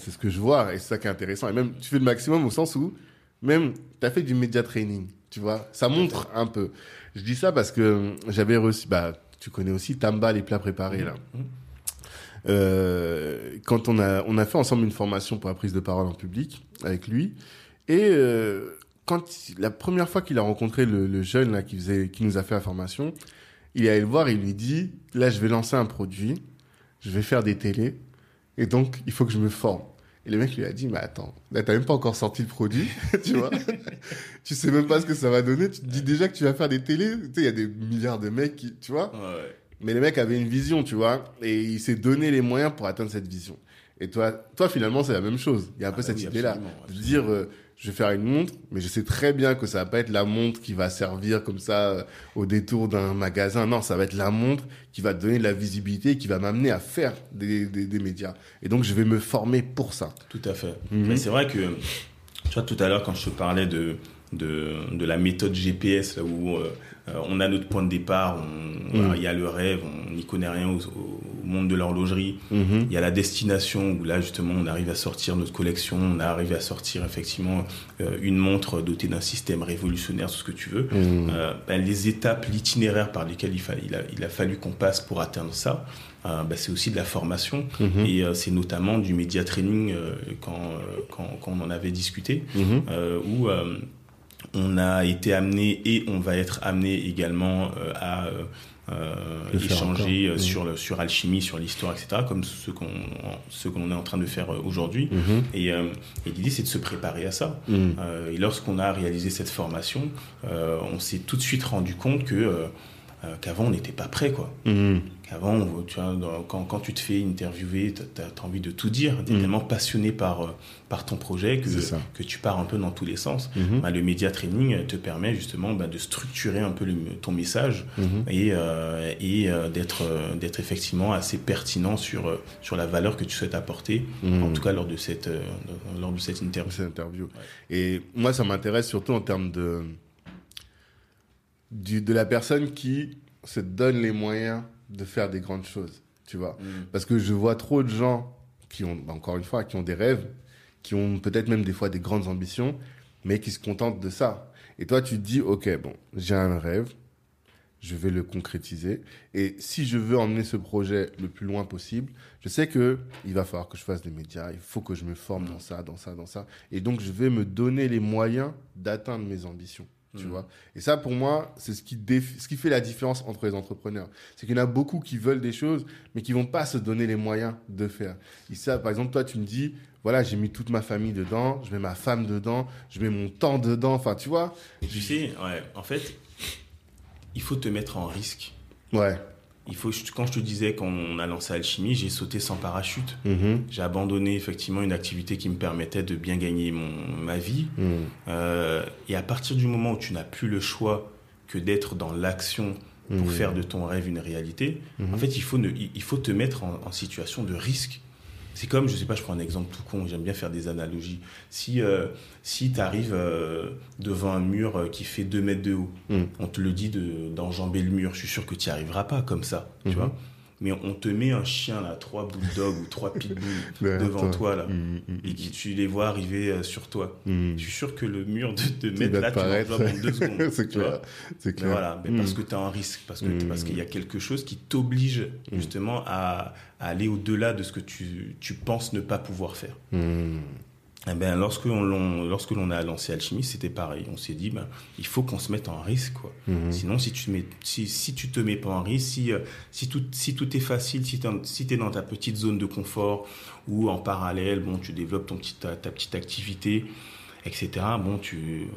c'est ce que je vois et c'est ça qui est intéressant. Et même, tu fais le maximum au sens où, même, tu as fait du média training, tu vois. Ça montre un peu. Je dis ça parce que j'avais reçu, bah, tu connais aussi Tamba, les plats préparés, là. Mhm. Euh, quand on a, on a fait ensemble une formation pour la prise de parole en public avec lui. Et euh, quand la première fois qu'il a rencontré le, le jeune là qui faisait, qui nous a fait la formation, il est allé le voir et il lui dit là je vais lancer un produit, je vais faire des télés et donc il faut que je me forme. Et le mec lui a dit mais attends, là t'as même pas encore sorti le produit, tu vois, tu sais même pas ce que ça va donner, tu te dis déjà que tu vas faire des télés, tu sais il y a des milliards de mecs qui, tu vois. Ouais. Mais le mec avait une vision, tu vois, et il s'est donné les moyens pour atteindre cette vision. Et toi, toi finalement, c'est la même chose. Il y a un peu Ah cette oui, idée-là. De dire, euh, je vais faire une montre, mais je sais très bien que ça va pas être la montre qui va servir comme ça euh, au détour d'un magasin. Non, ça va être la montre qui va donner de la visibilité, qui va m'amener à faire des, des, des médias. Et donc, je vais me former pour ça. Tout à fait. Mhm. Mais c'est vrai que, tu vois, tout à l'heure, quand je te parlais de, de, de la méthode GPS, là où euh, on a notre point de départ, Mhm. il y a le rêve, on n'y connaît rien au, au monde de l'horlogerie. Mhm. Il y a la destination où là, justement, on arrive à sortir notre collection, on arrive à sortir effectivement euh, une montre dotée d'un système révolutionnaire, tout ce que tu veux. Mhm. Euh, ben, les étapes, l'itinéraire par lesquels il, a, il a fallu qu'on passe pour atteindre ça, euh, ben, c'est aussi de la formation. Et euh, c'est notamment du média training euh, quand, euh, quand, quand on en avait discuté, euh, où euh, on a été amené et on va être amené également euh, à euh, échanger encore. euh, sur, le, sur alchimie, sur l'histoire, etc., comme ce qu'on ce qu'on est en train de faire aujourd'hui. Mhm. Et, et l'idée, c'est de se préparer à ça. Euh, et lorsqu'on a réalisé cette formation, on s'est tout de suite rendu compte que qu'avant on n'était pas prêt, quoi. Qu'avant, on- tu vois, dans- quand, quand tu te fais interviewer, tu as, envie de tout dire. Tu es Mhm. tellement passionné par, euh, par ton projet que, tu pars un peu dans tous les sens. Mhm. Bah, le média training te permet justement bah, de structurer un peu le- ton message Mhm. et, euh, et euh, d'être euh, effectivement assez pertinent sur, sur la valeur que tu souhaites apporter, Mhm. en tout cas lors de cette, lors de cette interview. cette interview. Et moi, ça m'intéresse surtout en termes de, du, de la personne qui se donne les moyens de faire des grandes choses, tu vois. Mm. Parce que je vois trop de gens qui ont, bah, encore une fois, qui ont des rêves, qui ont peut-être même des fois des grandes ambitions, mais qui se contentent de ça. Et toi, tu te dis, OK, bon, j'ai un rêve, je vais le concrétiser. Et si je veux emmener ce projet le plus loin possible, je sais que il va falloir que je fasse des médias, il faut que je me forme dans ça, dans ça, dans ça. Et donc, je vais me donner les moyens d'atteindre mes ambitions. Tu Mhm. vois Et ça, pour moi, c'est ce qui, ce qui fait la différence entre les entrepreneurs. C'est qu'il y en a beaucoup qui veulent des choses, mais qui vont pas se donner les moyens de faire. Et ça, par exemple, toi, tu me dis, voilà, j'ai mis toute ma famille dedans, je mets ma femme dedans, je mets mon temps dedans. Enfin, tu vois Tu sais, ouais, en fait, il faut te mettre en risque. Ouais. Il faut, quand je te disais qu'on a lancé Alchimie, j'ai sauté sans parachute. Mhm. J'ai abandonné effectivement une activité qui me permettait de bien gagner mon, ma vie. Mhm. Euh, et à partir du moment où tu n'as plus le choix que d'être dans l'action pour Mhm. faire de ton rêve une réalité, en fait, il faut, ne- il il faut te mettre en, en situation de risque. C'est comme, je sais pas, je prends un exemple tout con, j'aime bien faire des analogies. Si, euh, si tu arrives devant un mur euh, qui fait 2 mètres de haut, Mhm. on te le dit de- d'enjamber le mur, je suis sûr que tu n'y arriveras pas comme ça, tu Mhm. vois. Mais on te met un chien, là, trois bulldogs ou trois pitbulls devant toi, là, Mhm, mhm, et que tu les vois arriver euh, sur toi. Je suis sûr que le mur de 2 Il mètres, là, tu en deux secondes. c'est clair. C'est Mais clair. voilà, mais parce que tu as un risque, parce que Mm. parce qu'il y a quelque chose qui t'oblige justement à, à aller au-delà de ce que tu, tu penses ne pas pouvoir faire. Eh ben, lorsque l'on lorsque l'on a lancé Alchimie, c'était pareil. On s'est dit, ben, il faut qu'on se mette en risque, quoi. Mhm. Sinon, si tu mets, si, si tu te mets pas en risque, si, euh, si tout, si tout est facile, si tu si es dans ta petite zone de confort ou en parallèle, bon, tu développes ton petit, ta, ta petite activité, etc. Bon, tu,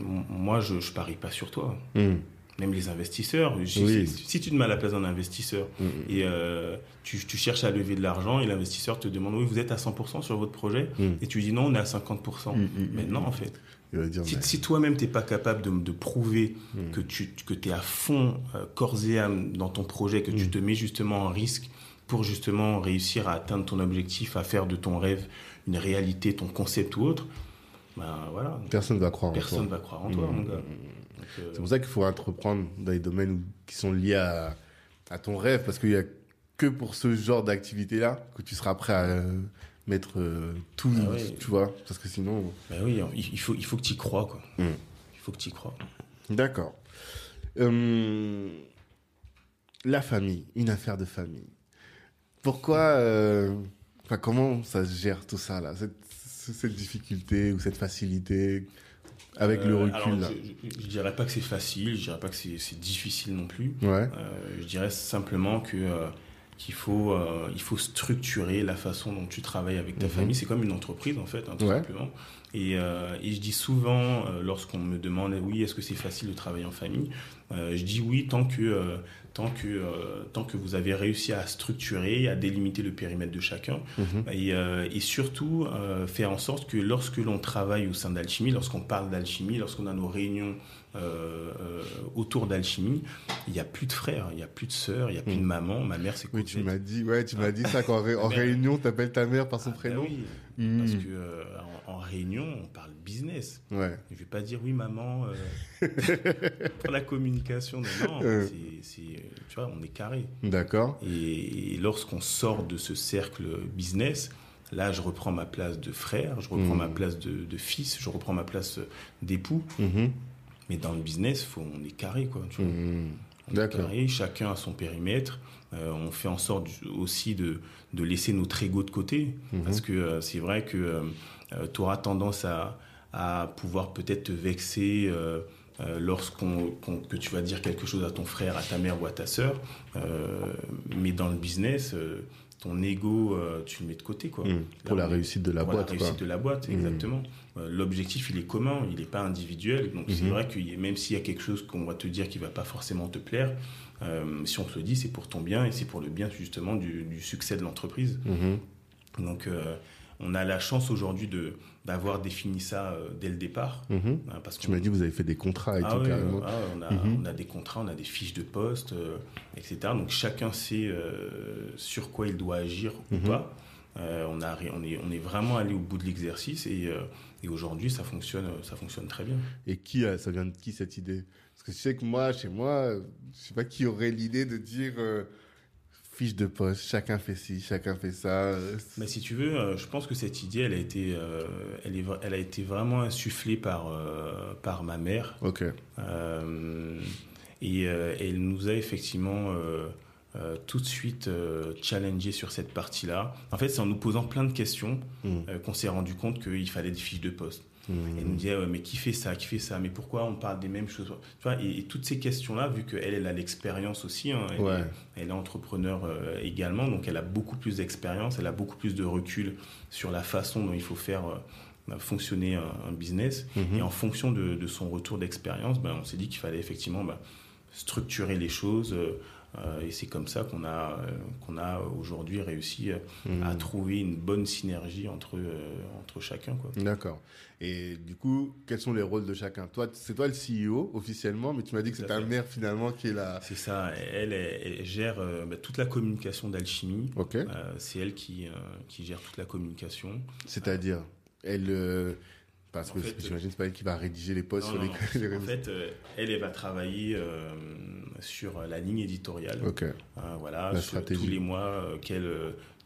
euh, moi, je, je parie pas sur toi. Mhm. Même les investisseurs. Si, Oui. si- si tu te mets à la place d'un investisseur Mhm. et euh, tu, tu cherches à lever de l'argent et l'investisseur te demande, oui, vous êtes à 100% sur votre projet Mhm. et tu dis non, on est à 50%. Mhm. Mais non, en fait. Il va dire, Si, mais- si toi-même t'es pas capable de, de prouver Mm. que tu que es à fond euh, corps et âme dans ton projet, que tu Mm. te mets justement en risque pour justement réussir à atteindre ton objectif, à faire de ton rêve une réalité, ton concept ou autre, ben voilà, Personne va croire en personne toi. va croire en toi, Mm. mon gars. Euh, C'est pour ça qu'il faut entreprendre dans les domaines où- qui sont liés à, à ton rêve, parce qu'il y a que pour ce genre d'activité-là que tu seras prêt à euh, mettre euh, tout, Ah ouais. tu vois, parce que sinon. Ben oui, il faut, il faut que tu y crois, quoi. Mm. Il faut que tu y crois. D'accord. Euh, la famille, une affaire de famille. Pourquoi, enfin, comment ça se gère tout ça là, cette, cette difficulté ou cette facilité avec le Euh, recul alors, là. je, je, je dirais pas que c'est facile, je dirais pas que c'est difficile non plus. Ouais. Euh, je dirais simplement que euh, qu'il faut euh, il faut structurer la façon dont tu travailles avec ta Mhm. famille. C'est comme une entreprise en fait, hein, tout Ouais. simplement. Et, euh, et je dis souvent euh, lorsqu'on me demande oui est-ce que c'est facile de travailler en famille, euh, je dis oui tant que euh, tant que euh, tant que vous avez réussi à structurer, à délimiter le périmètre de chacun Mhm. et, et surtout faire en sorte que lorsque l'on travaille au sein d'Alchimie, lorsqu'on parle d'alchimie, lorsqu'on a nos réunions euh, euh, autour d'Alchimie, il n'y a plus de frères, il n'y a plus de sœurs, il n'y a plus de maman. Ma mère, c'est Oui, tu m'as dit, ouais, tu m'as dit ça qu'en ré- en réunion, t'appelles ta mère par son Ah, bah prénom. oui, Mm. parce que euh, en, en réunion, on parle business. Ouais. Je vais pas dire oui maman euh, pour la communication. Non, Euh. c'est, tu vois, on est carré. D'accord. Et, et lorsqu'on sort de ce cercle business, là, je reprends ma place de frère, je reprends Mm. ma place de, de fils, je reprends ma place d'époux. Mhm. Mais dans le business, faut, on est carré, quoi. Tu vois. Mhm. On est D'accord. carré, chacun a son périmètre. Euh, on fait en sorte aussi de, de laisser notre ego de côté. Mhm. Parce que euh, c'est vrai que tu auras tendance à, à pouvoir peut-être te vexer euh, euh, lorsqu'on qu'on- que tu vas dire quelque chose à ton frère, à ta mère ou à ta sœur. Euh, mais dans le business, euh, ton ego, tu le mets de côté. Quoi. Mhm. Pour Là, la réussite de la pour boîte, la quoi. réussite de la boîte, Mhm. exactement. L'objectif, il est commun, il n'est pas individuel. Donc c'est Mhm. vrai que même s'il y a quelque chose qu'on va te dire qui va pas forcément te plaire, si on te le dit, c'est pour ton bien et c'est pour le bien justement du, du succès de l'entreprise. Donc on a la chance aujourd'hui de d'avoir défini ça euh, dès le départ. Mhm. hein, parce Tu m'as dit, vous avez fait des contrats et ah tout, carrément. ah ouais, on, a, Mhm. on a des contrats, on a des fiches de poste, euh, etc. Donc chacun sait euh, sur quoi il doit agir Mhm. ou pas. Euh, on, a, on, est, on est vraiment allé au bout de l'exercice et, et aujourd'hui ça fonctionne, ça fonctionne très bien. Et qui a, ça vient de qui cette idée? Parce que je sais que moi, chez moi, je sais pas qui aurait l'idée de dire fiche de poste, chacun fait ci, chacun fait ça. Mais si tu veux, euh, je pense que cette idée, elle a été, euh, elle est, elle a été vraiment insufflée par, euh, par ma mère. Ok. Euh, et elle nous a effectivement euh, euh, tout de suite challengé sur cette partie-là. En fait, c'est en nous posant plein de questions euh, qu'on s'est rendu compte qu'il fallait des fiches de poste. Elle nous disait, ouais, mais qui fait ça, qui fait ça, mais pourquoi on parle des mêmes choses? Tu vois, et, et toutes ces questions-là, vu qu'elle, elle a l'expérience aussi, hein, elle, Ouais. est, elle est entrepreneur euh, également, donc elle a beaucoup plus d'expérience, elle a beaucoup plus de recul sur la façon dont il faut faire euh, fonctionner un, un business. Mhm. Et en fonction de, de son retour d'expérience, ben, on s'est dit qu'il fallait effectivement ben, structurer les choses. euh, euh, et c'est comme ça qu'on a, euh, qu'on a aujourd'hui réussi euh, Mhm. à trouver une bonne synergie entre, entre chacun. D'accord. Et du coup, quels sont les rôles de chacun? Toi, c'est toi le CEO officiellement, mais tu m'as dit que c'est ta mère finalement qui est là. C'est ça, elle, elle, elle gère euh, ben, toute la communication d'alchimie. Ok. Euh, c'est elle qui, euh, qui gère toute la communication. C'est-à-dire, elle, parce En que j'imagine c'est pas elle qui va rédiger les posts Non, sur les, non. les En fait, euh, elle, elle va travailler euh, sur la ligne éditoriale. Ok. Voilà, La sur stratégie. tous les mois, euh,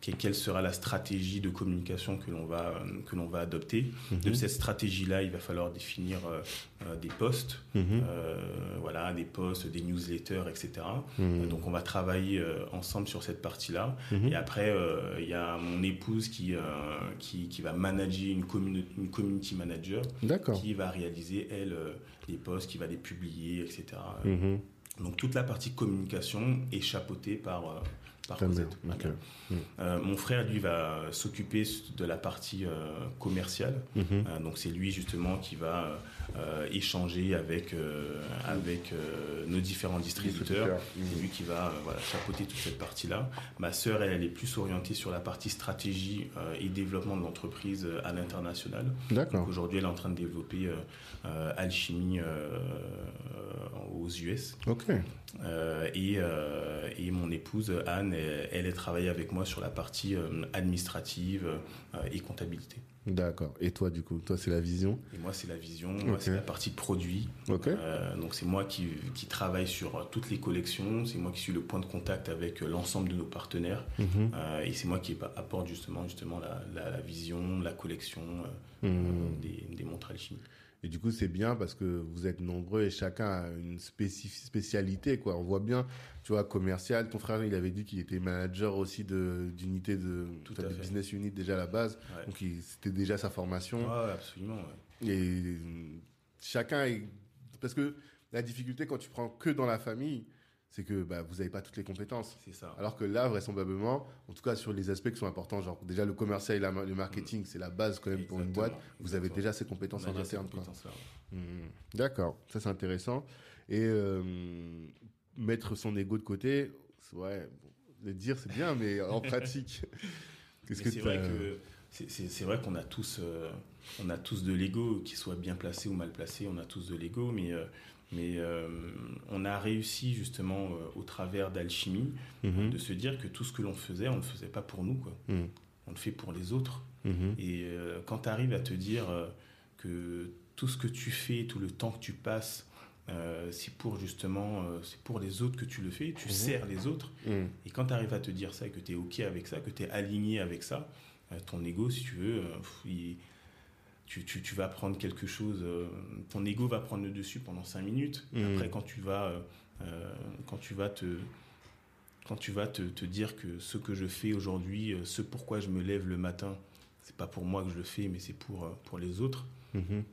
quelle, sera la stratégie de communication que l'on va, euh, que l'on va adopter. De Mhm. cette stratégie-là, il va falloir définir euh, euh, des postes, Mhm. euh, voilà, des posts, des newsletters, etc. Mhm. Donc on va travailler euh, ensemble sur cette partie-là. Et après, il y a mon épouse qui, qui, qui va manager une, communi- une community manager qui va réaliser, elle, les posts, qui va les publier, etc. Donc toute la partie communication est chapeautée par, par Cosette. Euh, mon frère, lui, va s'occuper de la partie euh, commerciale. Mhm. Euh, donc c'est lui justement qui va euh, échanger avec, euh, avec euh, nos différents distributeurs. C'est lui qui va voilà, chapeauter toute cette partie-là. Ma sœur, elle, elle est plus orientée sur la partie stratégie et développement de l'entreprise à l'international. Donc D'accord. aujourd'hui, elle est en train de développer Alchimie aux US. Ok. Et, et mon épouse Anne, elle, elle est travaillée avec moi sur la partie administrative et comptabilité. D'accord. Et toi, du coup, toi, c'est la vision Et moi, c'est la vision, moi, Ok. c'est la partie produit. Ok. Euh, donc, c'est moi qui, qui travaille sur euh, toutes les collections, c'est moi qui suis le point de contact avec euh, l'ensemble de nos partenaires. Mhm. Euh, et c'est moi qui apporte justement, justement la, la, la vision, la collection euh, Mhm. des, des montres alchimie. Et du coup, c'est bien parce que vous êtes nombreux et chacun a une spécialité, quoi. On voit bien, tu vois, commercial. Ton frère, il avait dit qu'il était manager aussi d'unité de, Tout à de fait. business unit déjà à la base. Ouais. Donc, c'était déjà sa formation. Ouais, absolument. ouais. Et chacun est... Parce que la difficulté quand tu prends que dans la famille, c'est que bah, vous n'avez pas toutes les compétences. C'est ça. Alors que là, vraisemblablement, en tout cas sur les aspects qui sont importants, genre déjà le commercial et la- le marketing, c'est la base quand même pour une boîte. Vous avez déjà ces compétences en interne. ouais. Mhm. D'accord, ça c'est intéressant. Et euh, mettre son ego de côté, ouais, bon, le dire c'est bien, mais en pratique, qu'est-ce que c'est vrai que c'est- vrai qu'on a tous euh, on a tous de l'ego qu'il soit bien placé ou mal placé on a tous de l'ego mais euh, mais euh, on a réussi justement au travers d'alchimie Mhm. de se dire que tout ce que l'on faisait on ne le faisait pas pour nous quoi Mhm. on le fait pour les autres Mhm. et quand tu arrives à te dire que tout ce que tu fais tout le temps que tu passes euh, c'est pour justement euh, c'est pour les autres que tu le fais tu Mhm. sers les autres Mhm. et quand tu arrives à te dire ça et que tu es OK avec ça, que tu es aligné avec ça, euh, ton ego, si tu veux, il- tu, tu- tu vas prendre quelque chose, ton ego va prendre le dessus pendant 5 minutes. Mhm. Après, quand tu vas, quand tu vas te... Quand tu vas te, te dire que ce que je fais aujourd'hui, ce pourquoi je me lève le matin, c'est pas pour moi que je le fais, mais c'est pour, pour les autres, Mhm.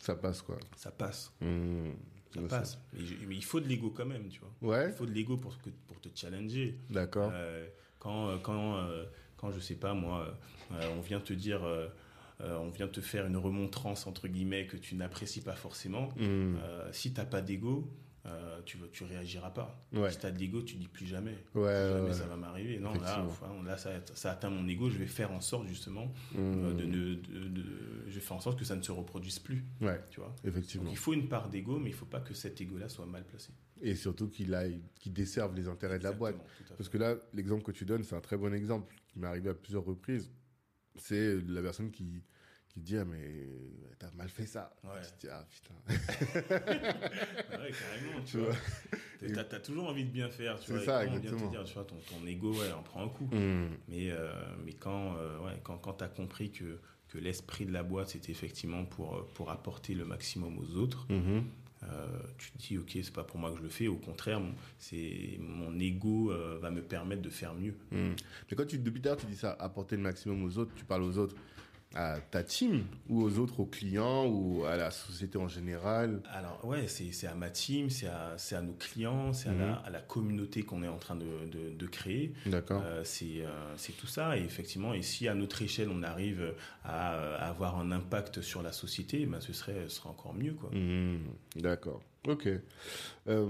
Ça passe quoi. ça passe. Mhm. Ça passe. Mais, je- mais il faut de l'ego quand même, tu vois. Ouais, Il faut de l'ego pour, que- pour te challenger. d'accord. Euh, quand, euh, quand, euh, quand, je sais pas, moi, euh, on vient te dire, on vient te faire une remontrance, entre guillemets, que tu n'apprécies pas forcément, euh, si t'as pas d'ego, euh, tu, tu réagiras pas. Ouais. Si t'as de l'ego, tu dis plus jamais. Ouais, jamais ouais, ça va m'arriver. Non, là, enfin, là ça, ça atteint mon ego, je vais faire en sorte, justement, Mhm. euh, de, ne- de- de- je vais faire en sorte que ça ne se reproduise plus, tu vois. effectivement. Donc, il faut une part d'ego, mais il faut pas que cet ego-là soit mal placé. Et surtout qu'il aille, qu'il desserve les intérêts de la boîte. Parce que là, l'exemple que tu donnes, c'est un très bon exemple qui m'est arrivé à plusieurs reprises. C'est la personne qui, qui dit, ah, mais t'as mal fait ça. Ouais. Tu te dis, ah, putain. Ouais, carrément, tu Tu vois. vois. T'as as toujours envie de bien faire, tu C'est vois. ça, quand on vient te exactement. dire, tu vois, ton, ton ego, ouais, en prend un coup. Mhm. Mais, euh, mais quand, euh, ouais, quand, quand t'as compris que, que l'esprit de la boîte, c'était effectivement pour, euh, pour apporter le maximum aux autres, Mhm. euh, tu te dis, ok, c'est pas pour moi que je le fais. Au contraire, mon, c'est, mon ego euh, va me permettre de faire mieux. Mhm. Mais quand tu, depuis tard, tu dis ça, apporter le maximum aux autres, tu parles aux autres, à ta team, ou aux autres, aux clients, ou à la société en général? Alors ouais, c'est à ma team, c'est à, à nos clients, c'est Mhm. à, la, à la communauté qu'on est en train de, de, de créer. D'accord. Euh, c'est euh, c'est tout ça et effectivement et si à notre échelle on arrive à, à avoir un impact sur la société ben ce serait ce serait encore mieux quoi Mhm. D'accord. Ok. Euh,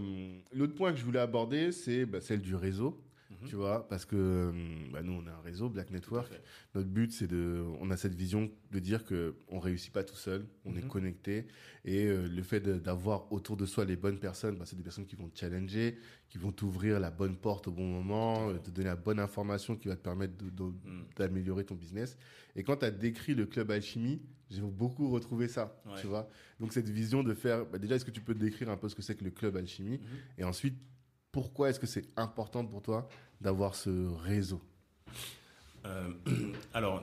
L'autre point que je voulais aborder, c'est bah, celle du réseau. Mhm. Tu vois, parce que euh, bah, nous, on a un réseau, Black Network. Notre but, c'est de, on a cette vision de dire que on réussit pas tout seul, on est Mhm. connecté, et euh, le fait d'avoir autour de soi les bonnes personnes, bah, c'est des personnes qui vont te challenger, qui vont t'ouvrir la bonne porte au bon moment, euh, te donner la bonne information qui va te permettre Mhm. d'améliorer ton business. Et quand tu as décrit le club alchimie, j'ai beaucoup retrouvé ça, Ouais. tu vois. Donc cette vision de faire, bah, déjà, est-ce que tu peux décrire un peu ce que c'est que le club alchimie, et ensuite, pourquoi est-ce que c'est important pour toi d'avoir ce réseau Euh, alors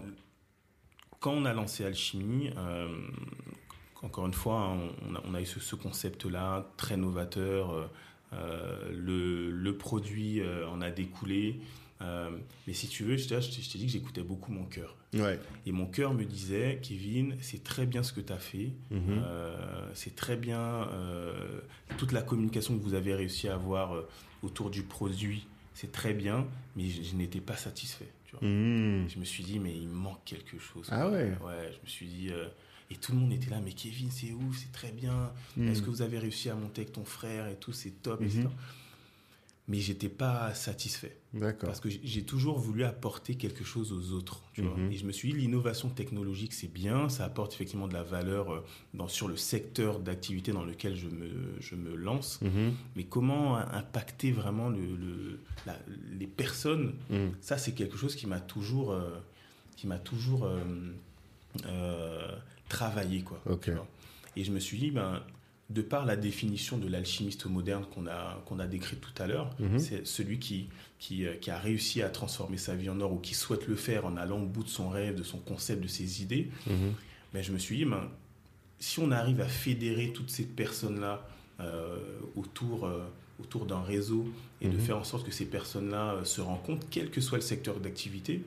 quand on a lancé Alchimie euh, encore une fois hein, on a, on a eu ce, ce concept là très novateur euh, le, le produit en a découlé mais si tu veux je t'ai dit que j'écoutais beaucoup mon cœur Ouais. Et mon cœur me disait, Kevin, c'est très bien ce que tu as fait. Mhm. Euh, c'est très bien euh, toute la communication que vous avez réussi à avoir euh, autour du produit. C'est très bien, mais je, je n'étais pas satisfait. Tu vois. Mhm. Je me suis dit, mais il manque quelque chose. Ah ouais Ouais, je me suis dit. euh, et tout le monde était là, mais Kevin, c'est ouf, c'est très bien. Mhm. Est-ce que vous avez réussi à monter avec ton frère et tout, c'est top, Mhm. etc. mais j'étais pas satisfait. D'accord. Parce que j'ai- toujours voulu apporter quelque chose aux autres, tu vois. Mhm. Et je me suis dit, l'innovation technologique, c'est bien, ça apporte effectivement de la valeur euh, dans, sur le secteur d'activité dans lequel je me, je me lance. Mhm. Mais comment impacter vraiment le, le- la- les personnes Mhm. Ça, c'est quelque chose qui m'a toujours, euh, qui m'a toujours euh, euh, travaillé, quoi. Et je me suis dit, ben, de par la définition de l'alchimiste moderne qu'on a, qu'on a décrit tout à l'heure, Mhm. c'est celui qui, qui, euh, qui a réussi à transformer sa vie en or ou qui souhaite le faire en allant au bout de son rêve, de son concept, de ses idées. Mhm. Mais je me suis dit, ben, si on arrive à fédérer toutes ces personnes-là euh, autour, euh, autour d'un réseau et de Mhm. faire en sorte que ces personnes-là euh, se rencontrent, quel que soit le secteur d'activité,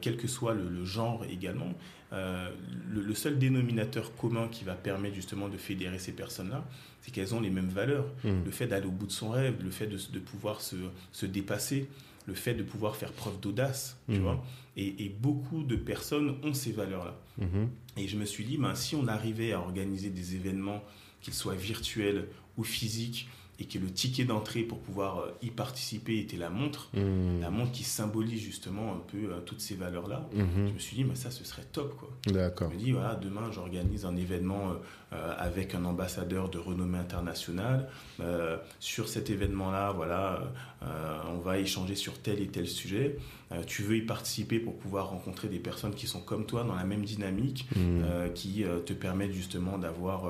quel que soit le, le genre également, euh, le, le seul dénominateur commun qui va permettre justement de fédérer ces personnes-là, c'est qu'elles ont les mêmes valeurs. Mhm. Le fait d'aller au bout de son rêve, le fait de, de pouvoir se, se dépasser, le fait de pouvoir faire preuve d'audace, tu Mhm. vois. Et, et beaucoup de personnes ont ces valeurs-là. Mhm. Et je me suis dit, ben, si on arrivait à organiser des événements, qu'ils soient virtuels ou physiques, et que le ticket d'entrée pour pouvoir euh, y participer était la montre, Mhm. la montre qui symbolise justement un peu euh, toutes ces valeurs-là, je Mhm. me suis dit, mais ça, ce serait top, quoi. D'accord. Je me dis, voilà, demain, j'organise un événement euh, avec un ambassadeur de renommée internationale. Euh, sur cet événement-là, voilà, euh, on va échanger sur tel et tel sujet. Tu veux y participer pour pouvoir rencontrer des personnes qui sont comme toi, dans la même dynamique, euh, qui te permettent justement d'avoir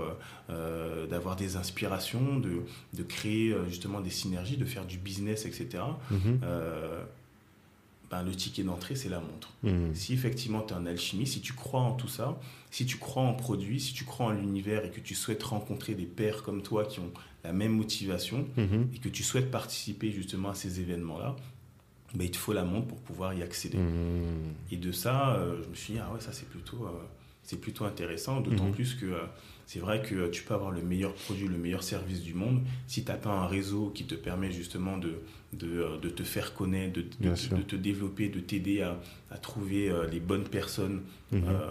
d'avoir des inspirations, de, de créer justement des synergies, de faire du business, etc. Ben, le ticket d'entrée, c'est la montre. Mhm. Si effectivement tu es un alchimiste, si tu crois en tout ça, si tu crois en produit, si tu crois en l'univers et que tu souhaites rencontrer des pairs comme toi qui ont la même motivation Mhm. et que tu souhaites participer justement à ces événements-là, ben, il te faut la montre pour pouvoir y accéder. Mhm. Et de ça, euh, je me suis dit, ah ouais, ça c'est plutôt, euh, c'est plutôt intéressant, d'autant plus que euh, c'est vrai que tu peux avoir le meilleur produit, le meilleur service du monde, si tu n'as pas un réseau qui te permet justement de, de, euh, de te faire connaître, de, te développer, de t'aider à, à trouver euh, les bonnes personnes Mhm. euh,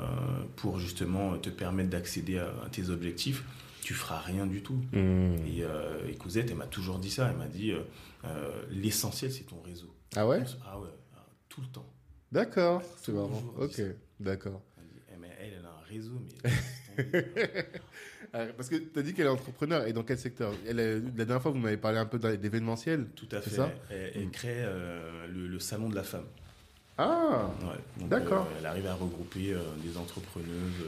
pour justement te permettre d'accéder à, à tes objectifs, tu feras rien du tout. Mhm. Et, euh, et Cosette, elle m'a toujours dit ça, elle m'a dit, euh, euh, l'essentiel c'est ton réseau. Ah ouais? Ah ouais, ah, tout le temps. D'accord. C'est marrant. Ok. D'accord. Elle, dit, Eh, mais elle, elle a un réseau, mais. Ah, Parce que tu as dit qu'elle est entrepreneur. Et dans quel secteur? Elle est- La dernière fois, vous m'avez parlé un peu d'événementiel. tout à fait. ça? Elle, elle crée euh, le, le salon de la femme. Ah Ouais. D'accord. euh, elle arrive à regrouper euh, des entrepreneuses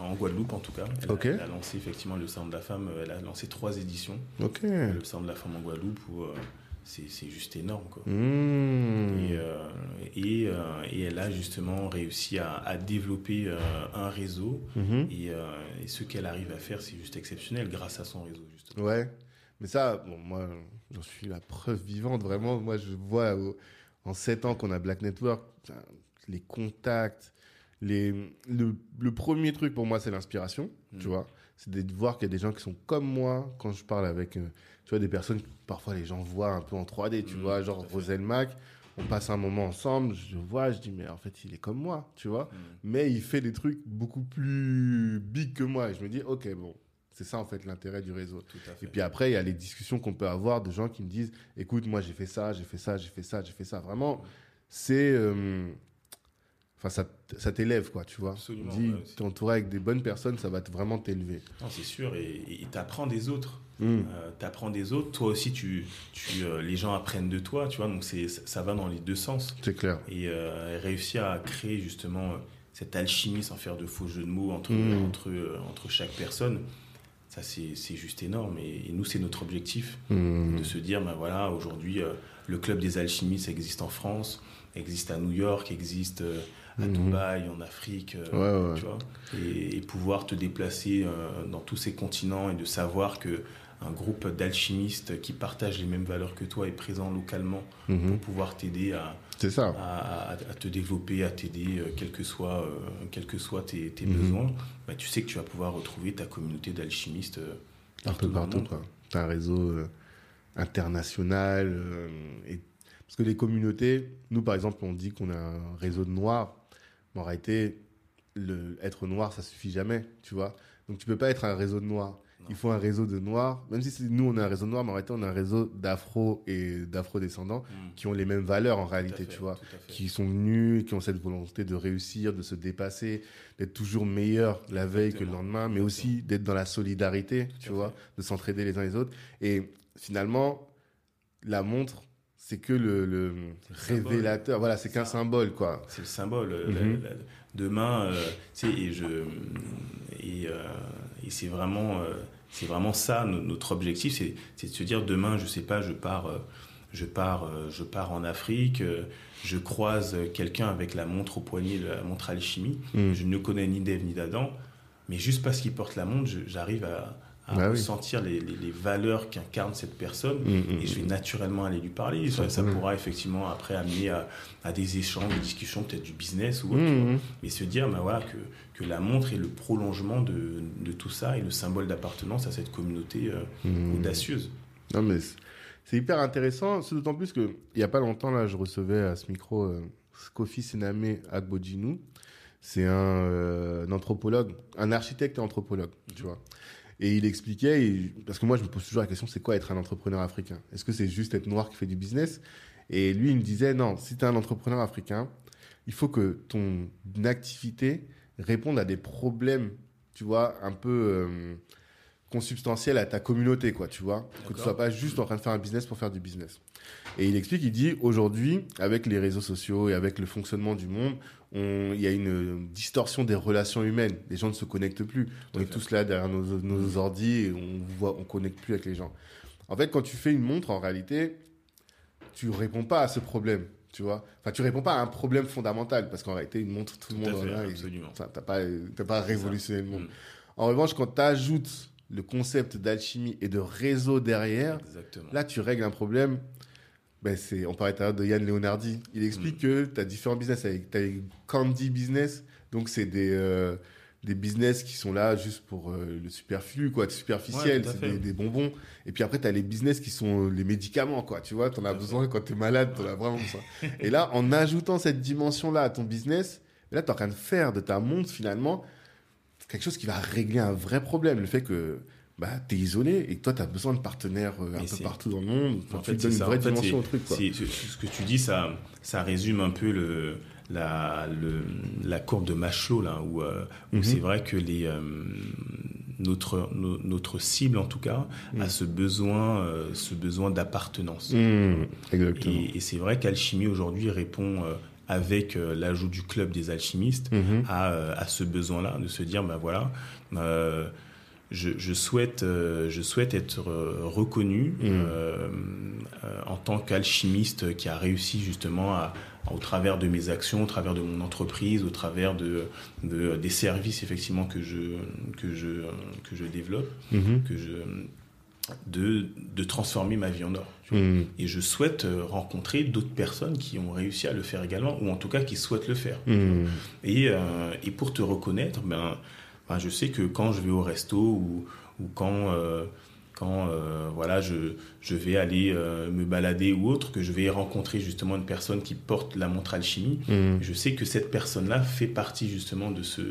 en Guadeloupe en tout cas. Elle, a- elle a lancé effectivement le salon de la femme. Elle a lancé trois éditions. Ok. Le salon de la femme en Guadeloupe où c'est juste énorme quoi. Mmh. Et, euh, et, euh, et elle a justement réussi à, à développer euh, un réseau. Mhm. Et, et ce qu'elle arrive à faire, c'est juste exceptionnel grâce à son réseau, justement. Ouais. Mais ça, bon, moi, j'en suis la preuve vivante. Vraiment, moi, je vois en sept ans qu'on a Black Network, les contacts, les, le, le premier truc pour moi, c'est l'inspiration, tu vois. C'est de voir qu'il y a des gens qui sont comme moi quand je parle avec, tu vois, des personnes que parfois les gens voient un peu en 3D, tu Mm, vois, genre. Rosel Mac. On passe un moment ensemble, je vois, je dis, mais en fait, il est comme moi, tu vois. Mm. Mais il fait des trucs beaucoup plus big que moi. Et je me dis, ok, bon, c'est ça en fait l'intérêt du réseau. Tout à fait. Et puis après, il y a les discussions qu'on peut avoir de gens qui me disent, écoute, moi j'ai fait ça, j'ai fait ça, j'ai fait ça, j'ai fait ça. Vraiment, c'est, euh, enfin, ça, ça t'élève quoi, tu vois. Absolument, Dis, ouais, entouré avec des bonnes personnes, ça va te- vraiment t'élever. Non, c'est sûr, et t'apprends des autres. Mm. Euh, t'apprends des autres. Toi aussi, tu, tu, euh, les gens apprennent de toi, tu vois. Donc c'est, ça va dans les deux sens. C'est clair. Et euh, réussir à créer justement euh, cette alchimie sans faire de faux jeux de mots entre, Mm. entre, entre chaque personne. Ça, c'est, c'est juste énorme. Et, et nous, c'est notre objectif. Mm. de se dire ben voilà aujourd'hui le club des alchimistes existe en France existe à New York existe à Mhm. Dubaï en Afrique euh, Ouais, ouais. tu vois et, et pouvoir te déplacer euh, dans tous ces continents et de savoir que un groupe d'alchimistes qui partagent les mêmes valeurs que toi est présent localement Mhm. pour pouvoir t'aider à, C'est ça. à, à- à te développer, à t'aider, euh, quels que soient, euh, que tes, tes Mhm. besoins, bah, tu sais que tu vas pouvoir retrouver ta communauté d'alchimistes Un peu partout, quoi. T'as un réseau international. et... Parce que les communautés, nous, par exemple, on dit qu'on a un réseau de noirs. Mais en réalité, le... être noir, ça suffit jamais, tu vois. Donc, tu peux pas être un réseau de noirs. Il faut un réseau de noirs, même si nous on a un réseau noir, mais en réalité on a un réseau d'afro et d'afro-descendants Mm. qui ont les mêmes valeurs en réalité, fait, tu vois. Qui sont venus, qui ont cette volonté de réussir, de se dépasser, d'être toujours meilleur la veille que le lendemain, mais aussi d'être dans la solidarité, tu vois, fait. de s'entraider les uns les autres. Et finalement, la montre, c'est que le, symbole. révélateur. Voilà, c'est qu'un symbole, quoi. C'est le symbole. Mhm. la- la- demain, euh, tu sais, et je et, euh, et c'est vraiment euh, c'est vraiment ça no- notre objectif, c'est c'est de se dire demain, je sais pas, je pars je pars je pars en Afrique, je croise quelqu'un avec la montre au poignet, la montre alchimie. Mm. Je ne connais ni d'Ève ni d'Adam, mais juste parce qu'il porte la montre, j'arrive à, à Bah oui. ressentir les, les- les valeurs qu'incarne cette personne Mm, mm, et je vais naturellement aller lui parler. Ça, pourra effectivement après amener à, à des échanges, des discussions, peut-être du business ou autre. Mm, mm. Mais se dire bah voilà, que, que la montre est le prolongement de, de tout ça et le symbole d'appartenance à cette communauté euh, Mm. audacieuse. Non, mais c'est- hyper intéressant, c'est d'autant plus que il y a pas longtemps, là, je recevais à ce micro euh, Kofi Sename Agbodjinou. C'est un, euh, un anthropologue, un architecte et anthropologue, tu vois. Et il expliquait, parce que moi, je me pose toujours la question, c'est quoi être un entrepreneur africain? Est-ce que c'est juste être noir qui fait du business? Et lui, il me disait, non, si tu es un entrepreneur africain, il faut que ton activité réponde à des problèmes, tu vois, un peu euh, consubstantiels à ta communauté, quoi, tu vois. Que tu sois pas juste en train de faire un business pour faire du business. Et il explique, il dit, aujourd'hui, avec les réseaux sociaux et avec le fonctionnement du monde, on, il y a une distorsion des relations humaines. Les gens ne se connectent plus. on est tous là derrière nos, nos ordi et on voit, on connecte plus avec les gens. En fait, quand tu fais une montre, en réalité, tu réponds pas à ce problème, tu vois. Enfin, tu réponds pas à un problème fondamental parce qu'en réalité, une montre, tout, le Tout monde en a. absolument. T'as pas, t'as pas révolutionné le monde. Mm. En revanche, quand tu ajoutes le concept d'alchimie et de réseau derrière, Exactement. là, tu règles un problème. Ben, c'est, on parlait de Yann Leonardi. Il explique que tu as différents business avec, t'as les candy business. Donc, c'est des, euh, des business qui sont là juste pour euh, le superflu, quoi, superficiel. Ouais, c'est des, des bonbons. Et puis après, tu as les business qui sont euh, les médicaments, quoi. Tu vois, tu en as besoin quand tu es malade, tu en as vraiment besoin. Et là, en ajoutant cette dimension-là à ton business, là, tu es en train de faire de ta montre, finalement, quelque chose qui va régler un vrai problème. Le fait que bah, tu es isolé et que toi, tu as besoin de partenaires euh, un peu partout dans le monde. En tu fait, donnes une vraie En fait, dimension au truc. Quoi. ce que tu dis, ça, ça résume un peu le, la, le, la courbe de Maslow, là, où, euh, où Mhm. c'est vrai que les, euh, notre, no- notre cible, en tout cas, Mhm. a ce besoin, ce besoin d'appartenance. Exactement. Et, et c'est vrai qu'Alchimie, aujourd'hui, répond, avec euh, l'ajout du club des alchimistes, Mhm. à, euh, à ce besoin-là, de se dire, ben voilà, euh, je, je souhaite, euh, je souhaite être reconnu euh, en tant qu'alchimiste qui a réussi justement à, au travers de mes actions, au travers de mon entreprise, au travers de, de- des services effectivement que je que je que je développe, Mhm. que je de, de transformer ma vie en or. Mmh. Et je souhaite euh, rencontrer d'autres personnes qui ont réussi à le faire également, ou en tout cas qui souhaitent le faire. Mmh. Et, euh, et pour te reconnaître, ben, ben, je sais que quand je vais au resto ou, ou quand, euh, quand euh, voilà, je, je vais aller me balader ou autre, que je vais rencontrer justement une personne qui porte la montre alchimie, Mmh. je sais que cette personne-là fait partie justement de ce,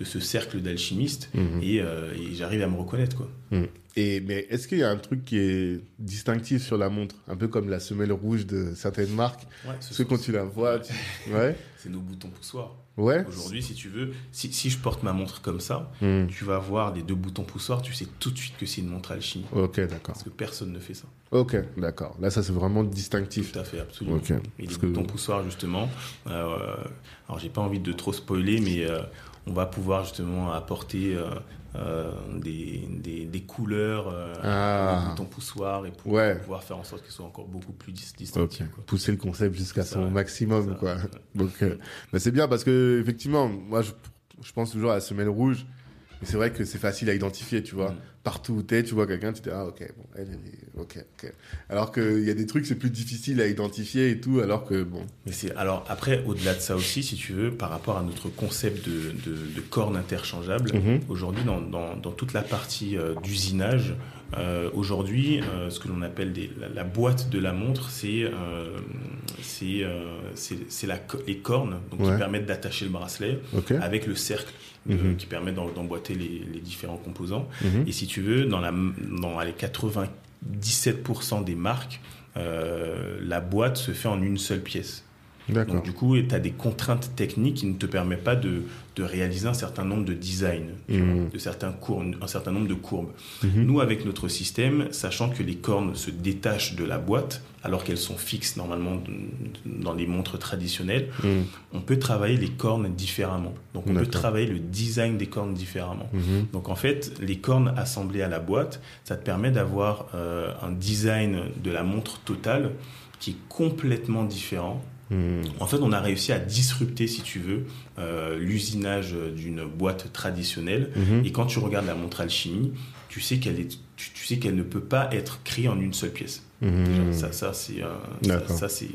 de ce cercle d'alchimistes Mhm. et, euh, et j'arrive à me reconnaître. Quoi. Mmh. Et mais est-ce qu'il y a un truc qui est distinctif sur la montre, un peu comme la semelle rouge de certaines marques? Ouais, ce Parce que quand tu la vois, tu... ouais, c'est nos boutons poussoirs. Ouais. Aujourd'hui, si tu veux, si, si je porte ma montre comme ça, Mmh. tu vas voir les deux boutons poussoirs, tu sais tout de suite que c'est une montre alchimie. Ok, d'accord. Parce que personne ne fait ça. Ok, d'accord. Là, ça c'est vraiment distinctif. Tout à fait, absolument. Et les Parce que- boutons poussoirs, justement. euh, alors, j'ai pas envie de trop spoiler, mais euh, on va pouvoir justement apporter euh, euh, des, des, des couleurs euh, Ah. aux boutons poussoirs et pour Ouais. pouvoir faire en sorte qu'ils soient encore beaucoup plus distinctifs. Pousser le concept jusqu'à son maximum, quoi. ouais. Donc, euh, bah, c'est bien parce que effectivement, moi, je, je pense toujours à la semelle rouge. Mais c'est vrai que c'est facile à identifier, tu vois. Mm. Partout où t'es, tu vois quelqu'un, tu te dis, ah, ok, bon, elle, est, ok, ok. Alors qu'il y a des trucs, c'est plus difficile à identifier et tout, alors que, bon. Mais c'est alors après au-delà de ça aussi, si tu veux, par rapport à notre concept de, de, de cornes interchangeables, Mhm. aujourd'hui dans, dans, dans toute la partie euh, d'usinage, euh, aujourd'hui, euh, ce que l'on appelle des, la, la boîte de la montre, c'est euh, c'est les cornes donc Ouais. qui permettent d'attacher le bracelet avec le cercle Mhm. qui permet d'emboîter les, les différents composants. Mhm. Et si tu veux, dans, la, dans les 97% des marques, la boîte se fait en une seule pièce. Donc, du coup, tu as des contraintes techniques qui ne te permettent pas de, de réaliser un certain nombre de designs, mhm. de certains courbes, un certain nombre de courbes. Mhm. Nous, avec notre système, sachant que les cornes se détachent de la boîte, alors qu'elles sont fixes normalement dans les montres traditionnelles, mhm. on peut travailler les cornes différemment. Donc, on peut travailler le design des cornes différemment. Donc, en fait, les cornes assemblées à la boîte, ça te permet d'avoir euh, un design de la montre totale qui est complètement différent en fait, on a réussi à disrupter, si tu veux, euh, l'usinage d'une boîte traditionnelle. Mhm. Et quand tu regardes la montre alchimie, tu sais qu'elle est, tu, sais qu'elle ne peut pas être créée en une seule pièce. Mhm. Ça, ça c'est, euh, ça, c'est,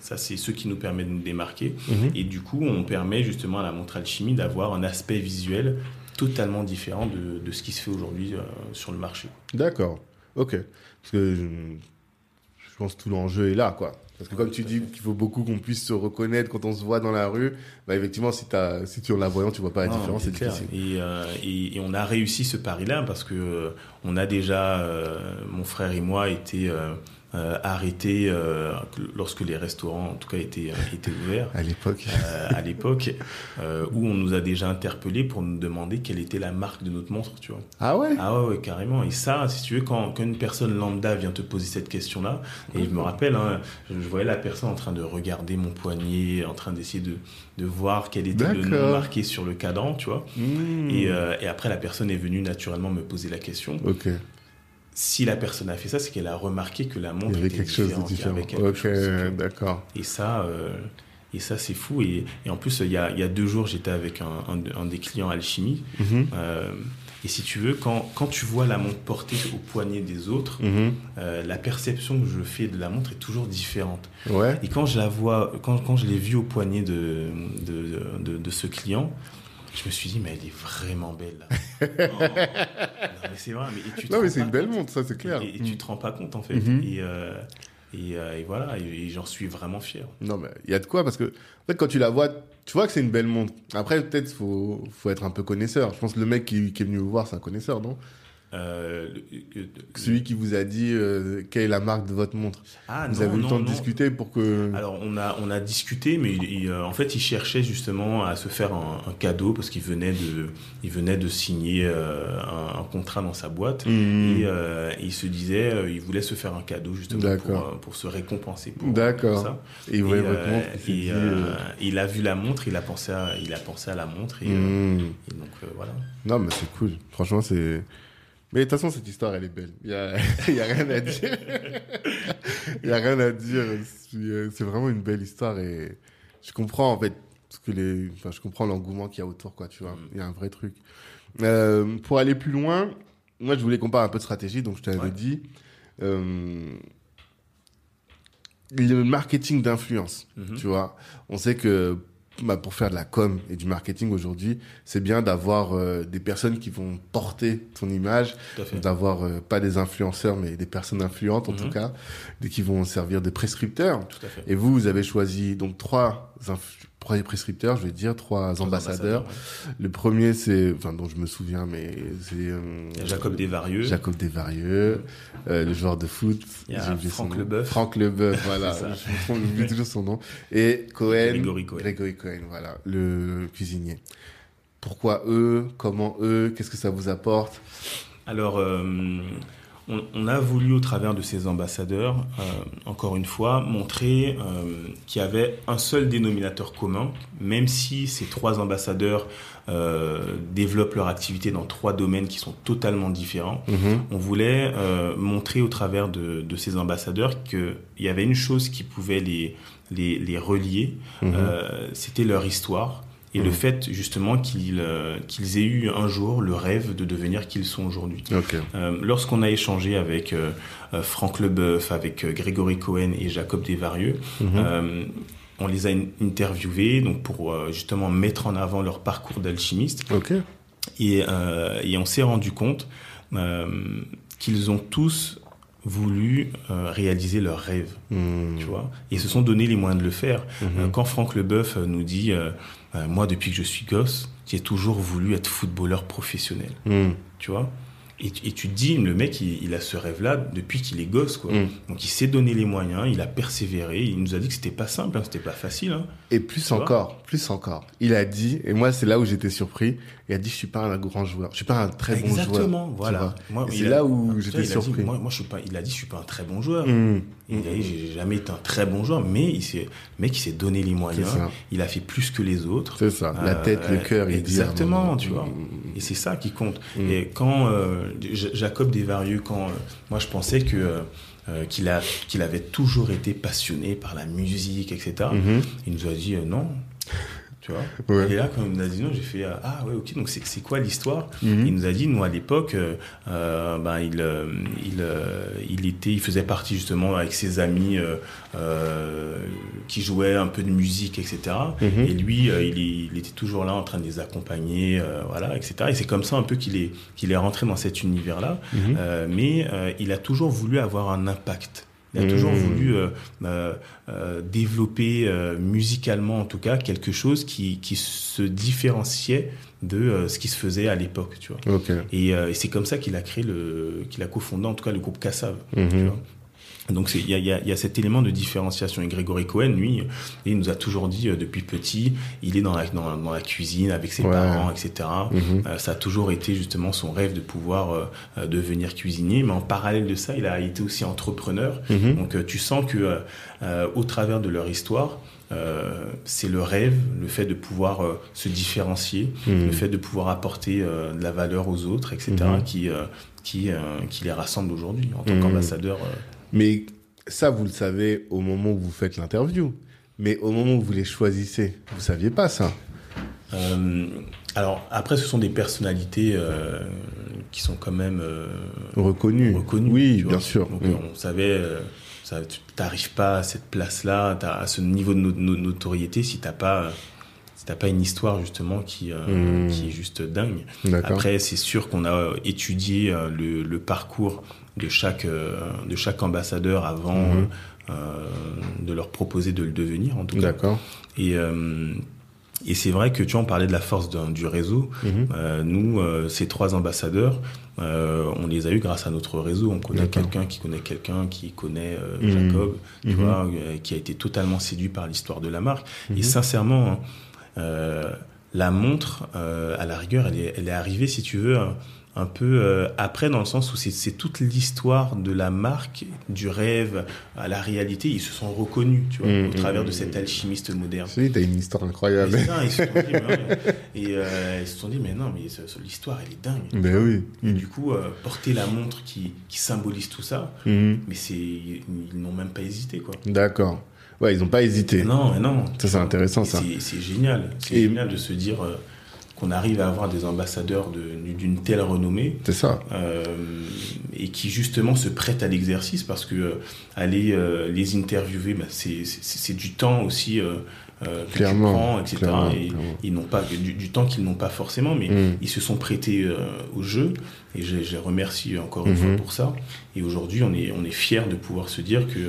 ça, c'est ce qui nous permet de nous démarquer. Mhm. Et du coup, on permet justement à la montre alchimie d'avoir un aspect visuel totalement différent de, de ce qui se fait aujourd'hui euh, sur le marché. D'accord. Ok. Parce que je, je pense que tout l'enjeu est là, quoi. Parce que comme tu dis qu'il faut beaucoup qu'on puisse se reconnaître quand on se voit dans la rue, bah effectivement, si, as, si tu en la voyant, tu vois pas la différence, c'est difficile. Et, euh, et, et, on a réussi ce pari-là parce que euh, on a déjà, euh, mon frère et moi, été euh, arrêté euh, lorsque les restaurants, en tout cas, étaient, euh, étaient ouverts. à l'époque. à l'époque, où on nous a déjà interpellés pour nous demander quelle était la marque de notre montre, tu vois. Ah ouais? Ah ouais, carrément. Et ça, si tu veux, quand, quand une personne lambda vient te poser cette question-là, et je me rappelle, hein, je, voyais la personne en train de regarder mon poignet, en train d'essayer de, de voir quel était le nom marqué sur le cadran, tu vois. Hmm. Et, et après, la personne est venue naturellement me poser la question. Ok si la personne a fait ça, c'est qu'elle a remarqué que la montre il y avait quelque chose de différent. Ok, d'accord. Et ça, euh, et ça c'est fou. Et, et, en plus, il y a, il y a deux jours, j'étais avec un, un, des clients alchimie. Mhm. euh, et si tu veux, quand, quand tu vois la montre portée au poignet des autres, mhm. euh, la perception que je fais de la montre est toujours différente. Ouais. Et quand je la vois, quand, quand je l'ai vue au poignet de, de, de, de ce client, je me suis dit, mais elle est vraiment belle. non, mais c'est vrai. Mais, tu non, mais c'est une belle montre, ça, c'est clair. Et, tu mm. te rends pas compte, en fait. Mm-hmm. et, euh, euh, et, voilà, et, j'en suis vraiment fier. Non, mais il y a de quoi, parce que, en fait, quand tu la vois, tu vois que c'est une belle montre. Après, peut-être, faut, faut être un peu connaisseur. Je pense que le mec qui, qui est venu vous voir, c'est un connaisseur, non? Euh, Celui qui vous a dit euh, quelle est la marque de votre montre. Ah, vous avez eu le temps de discuter pour que. Alors on a on a discuté, mais euh, en fait il cherchait justement à se faire un, cadeau parce qu'il venait de il venait de signer un, contrat dans sa boîte mmh. et il se disait il voulait se faire un cadeau justement pour, pour, se récompenser pour, D'accord. Et il voyait votre montre. Et, il a vu la montre, il a pensé à il a pensé à la montre et, mmh. et donc voilà. Non mais c'est cool. Franchement c'est mais de toute façon, cette histoire, elle est belle. Il y a, y a rien à dire. Il y a rien à dire. C'est vraiment une belle histoire et je comprends, en fait, ce que les, enfin, je comprends l'engouement qu'il y a autour, quoi, tu vois. Il y a un vrai truc. Euh, pour aller plus loin, moi, je voulais qu'on parle un peu de stratégie, donc je t'avais dit. Euh, le marketing d'influence, mm-hmm. tu vois. On sait que bah, pour faire de la com et du marketing aujourd'hui, c'est bien d'avoir euh, des personnes qui vont porter ton image, d'avoir euh, pas des influenceurs mais des personnes influentes en tout mhm. cas, qui vont servir de prescripteurs. Tout à fait. Et vous, vous avez choisi donc trois trois prescripteurs, je vais dire, trois, ambassadeurs. Le premier, c'est, enfin, dont je me souviens, mais c'est euh, Jacob Desvarieux. Jacob Desvarieux, euh, le joueur de foot. Il y a Franck Leboeuf. Franck Leboeuf, voilà. J'oublie toujours son nom. Et Cohen. Grégory Cohen. Grégory Cohen, voilà, le cuisinier. Pourquoi eux? Comment eux? Qu'est-ce que ça vous apporte? Alors, euh, on, a voulu, au travers de ces ambassadeurs, euh, encore une fois, montrer euh, qu'il y avait un seul dénominateur commun, même si ces trois ambassadeurs euh, développent leur activité dans trois domaines qui sont totalement différents. Mhm. On voulait montrer au travers de, ces ambassadeurs qu'il y avait une chose qui pouvait les, les, relier, mhm. c'était leur histoire et le mmh. fait justement qu'ils euh, qu'ils aient eu un jour le rêve de devenir qui ils sont aujourd'hui. Euh, Lorsqu'on a échangé avec euh, euh Franck Leboeuf, avec Grégory Cohen et Jacob Desvarieux, mmh. on les a interviewés donc pour justement mettre en avant leur parcours d'alchimiste. Okay. Et, et on s'est rendu compte qu'ils ont tous voulu réaliser leurs rêves, mmh. tu vois, et se sont donné les moyens de le faire. quand Franck Leboeuf nous dit moi, depuis que je suis gosse, j'ai toujours voulu être footballeur professionnel. Hmm. Tu vois? Et, et, tu te dis, le mec, il, il a ce rêve-là depuis qu'il est gosse, quoi. Mm. Donc il s'est donné les moyens, il a persévéré, il nous a dit que c'était pas simple, hein, c'était pas facile. Hein. Et plus encore, plus encore. Il a dit, et moi c'est là où j'étais surpris, il a dit je suis pas un grand joueur, je suis pas un très bon joueur. Exactement, voilà. C'est là où j'étais surpris. Dit, moi, moi, je suis pas, il a dit je suis pas un très bon joueur. Mm. Il a dit j'ai jamais été un très bon joueur, mais il s'est, mec, il s'est donné les moyens. Il a fait plus que les autres. C'est ça. La tête, le cœur, il Exactement, tu vois. Et c'est ça qui compte. Mm. Et quand euh, Jacob Desvarieux, quand euh, moi je pensais que euh, qu'il a qu'il avait toujours été passionné par la musique, etc. Mhm. Il nous a dit non. Tu vois Ouais. Et là, quand il nous a dit non, j'ai fait euh, ah ouais ok donc c'est quoi l'histoire? Mhm. Il nous a dit nous à l'époque, euh, euh, ben il euh, il il était il faisait partie justement avec ses amis euh, euh, qui jouaient un peu de musique etc. Mhm. Et lui il, était toujours là en train de les accompagner voilà etc. Et c'est comme ça un peu qu'il est qu'il est rentré dans cet univers là. Mhm. Mais il a toujours voulu avoir un impact. Il a Mmh. toujours voulu euh, euh, euh, développer musicalement en tout cas quelque chose qui, qui se différenciait de ce qui se faisait à l'époque, tu vois. Et, et c'est comme ça qu'il a créé le, qu'il a cofondé en tout cas le groupe Kassav. Mhm. Donc il y a, il y, a, il y a cet élément de différenciation. Et Grégory Cohen, lui, il nous a toujours dit euh, depuis petit, il est dans la, dans, dans la cuisine avec ses Ouais. parents, etc. Mhm. Euh, ça a toujours été justement son rêve de pouvoir euh, devenir cuisinier, mais en parallèle de ça, il a été aussi entrepreneur. Mhm. Donc tu sens que au travers de leur histoire, euh, c'est le rêve, le fait de pouvoir euh, se différencier, Mhm. le fait de pouvoir apporter euh, de la valeur aux autres, etc., qui qui qui les rassemble aujourd'hui en tant qu'ambassadeur. Mais ça, vous le savez au moment où vous faites l'interview. Mais au moment où vous les choisissez, vous saviez pas ça. Euh, alors après, ce sont des personnalités euh, qui sont quand même euh, Reconnu. reconnues. Oui, vois. bien sûr. Donc on savait, ça, tu t'arrives pas à cette place-là, à ce niveau de no- no- notoriété si t'as pas, si t'as pas une histoire justement qui, euh, Mm. qui est juste dingue. Après, c'est sûr qu'on a étudié le, le parcours de chaque, euh, de chaque ambassadeur avant Mhm. euh, de leur proposer de le devenir, en tout cas. D'accord. Et, euh, et c'est vrai que tu vois, on parlait de la force du réseau. Mhm. Euh, nous, ces trois ambassadeurs, on les a eus grâce à notre réseau. On connaît quelqu'un qui connaît quelqu'un qui connaît Mhm. Jacob, tu vois, qui a été totalement séduit par l'histoire de la marque. Et sincèrement, hein, la montre, à la rigueur, elle est, elle est arrivée, si tu veux, un, peu euh, après, dans le sens où c'est c'est toute l'histoire de la marque, du rêve à la réalité. Ils se sont reconnus, tu vois, Mhm. au travers de cet alchimiste moderne. Si, t'as une histoire incroyable. Et, ça, ils se sont dit, mais ouais. Et, euh, ils se sont dit, mais non, mais l'histoire, elle est dingue. Ben oui. Et Mm. du coup, euh, porter la montre qui, qui symbolise tout ça, mais c'est, ils n'ont même pas hésité, quoi. D'accord. Ouais, ils ont pas hésité. Non, mais non. Ça, c'est intéressant, Et ça. C'est, c'est génial. C'est Et- génial de se dire euh, qu'on arrive à avoir des ambassadeurs de- d'une telle renommée. C'est ça. euh, et qui justement se prêtent à l'exercice parce que euh, aller euh, les interviewer, bah, c'est, du temps aussi euh, euh, que Clairement, tu prends, etc. clairement, et clairement. ils n'ont pas du, du temps qu'ils n'ont pas forcément, mais Mm. ils se sont prêtés euh, au jeu et je, je les remercie encore une fois pour ça. Et aujourd'hui, on est on est fiers de pouvoir se dire que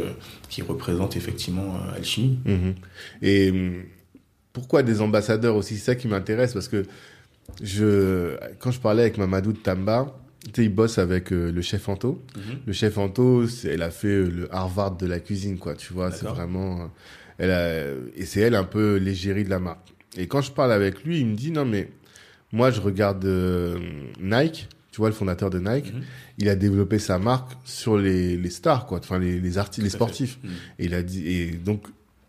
qu'ils représentent effectivement euh, Alchimie. Mhm. Et hum, pourquoi des ambassadeurs aussi C'est ça qui m'intéresse parce que je, quand je parlais avec Mamadou de Tamba, tu sais, il bosse avec euh, le chef Anto. Le chef Anto, elle a fait euh, le Harvard de la cuisine, quoi. Tu vois, c'est vraiment. euh, Elle a, et c'est elle un peu l'égérie de la marque. Et quand je parle avec lui, il me dit non mais moi je regarde euh, Nike. Tu vois le fondateur de Nike, Mhm. il a développé sa marque sur les, les stars, quoi. Enfin les les artistes, les sportifs. Mhm. Et il a dit, et donc,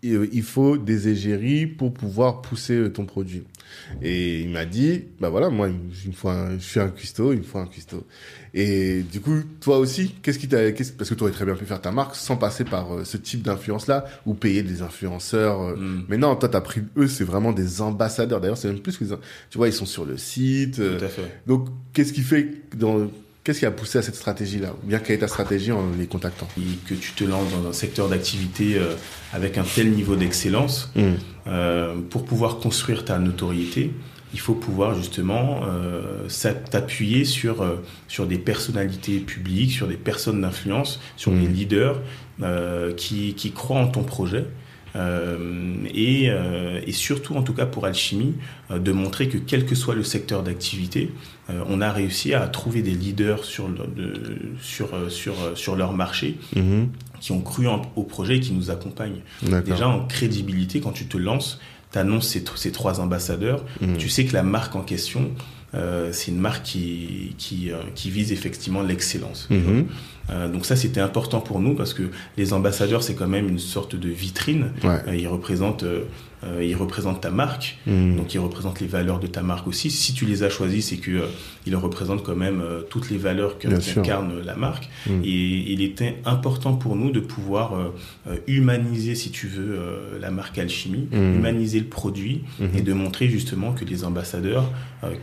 il il faut des égéries pour pouvoir pousser euh, ton produit. Et il m'a dit, bah voilà, moi, une fois, un- je suis un cuistot, une fois un cuistot. Et du coup, toi aussi, qu'est-ce qui t'a, qu'est-ce- parce que tu aurais très bien pu faire ta marque sans passer par euh, ce type d'influence-là ou payer des influenceurs. euh. Mhm. Mais non, toi, t'as pris, eux, c'est vraiment des ambassadeurs. D'ailleurs, c'est même plus que, des- tu vois, ils sont sur le site. euh. Tout à fait. donc, qu'est-ce qui fait dans, qu'est-ce qui a poussé à cette stratégie-là? Ou bien quelle est ta stratégie en les contactant? Et que tu te lances dans un secteur d'activité euh, avec un tel niveau d'excellence, euh, pour pouvoir construire ta notoriété, il faut pouvoir justement euh, t'appuyer sur, sur des personnalités publiques, sur des personnes d'influence, sur Mhm. des leaders qui, qui croient en ton projet. Et, et, surtout, en tout cas pour Alchimie, de montrer que quel que soit le secteur d'activité, on a réussi à trouver des leaders sur, le, sur, sur, sur leur marché mm-hmm. qui ont cru au projet et qui nous accompagnent. Déjà en crédibilité, quand tu te lances, tu annonces ces, ces, trois ambassadeurs, mm. tu sais que la marque en question, euh, c'est une marque qui, qui, euh, qui vise effectivement l'excellence. Mm-hmm. Euh, donc ça, c'était important pour nous parce que les ambassadeurs, c'est quand même une sorte de vitrine. ils représentent euh, ils représentent ta marque, hmm. donc ils représentent les valeurs de ta marque aussi. Si tu les as choisis, c'est que euh, ils représentent quand même euh, toutes les valeurs qu'incarne la marque. Hmm. Et il était important pour nous de pouvoir humaniser, si tu veux, la marque Alchimie, hmm. humaniser le produit et de montrer justement que les ambassadeurs,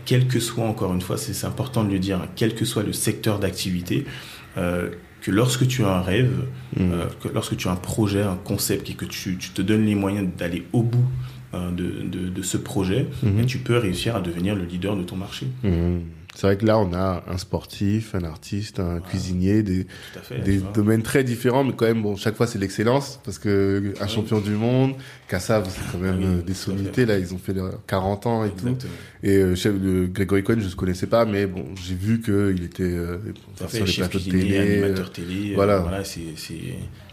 quel que soit, encore une fois, c'est important de le dire, quel que soit le secteur d'activité, que lorsque tu as un rêve, mm. euh, que lorsque tu as un projet, un concept et que tu, te donnes les moyens d'aller au bout euh, de, ce projet, mm-hmm. tu peux réussir à devenir le leader de ton marché. Mm. C'est vrai que là, on a un sportif, un artiste, un cuisinier, des, des domaines très différents, mais quand même, bon, chaque fois, c'est l'excellence, parce que un champion du monde, Kassav, c'est quand même euh, des sommités, là, ils ont fait 40 ans et tout. Et euh, chef, le Grégory Cohen, je ne connaissais pas, mais bon, j'ai vu qu'il était euh, sur les plateaux de télé. animateur télé. Voilà. voilà c'est,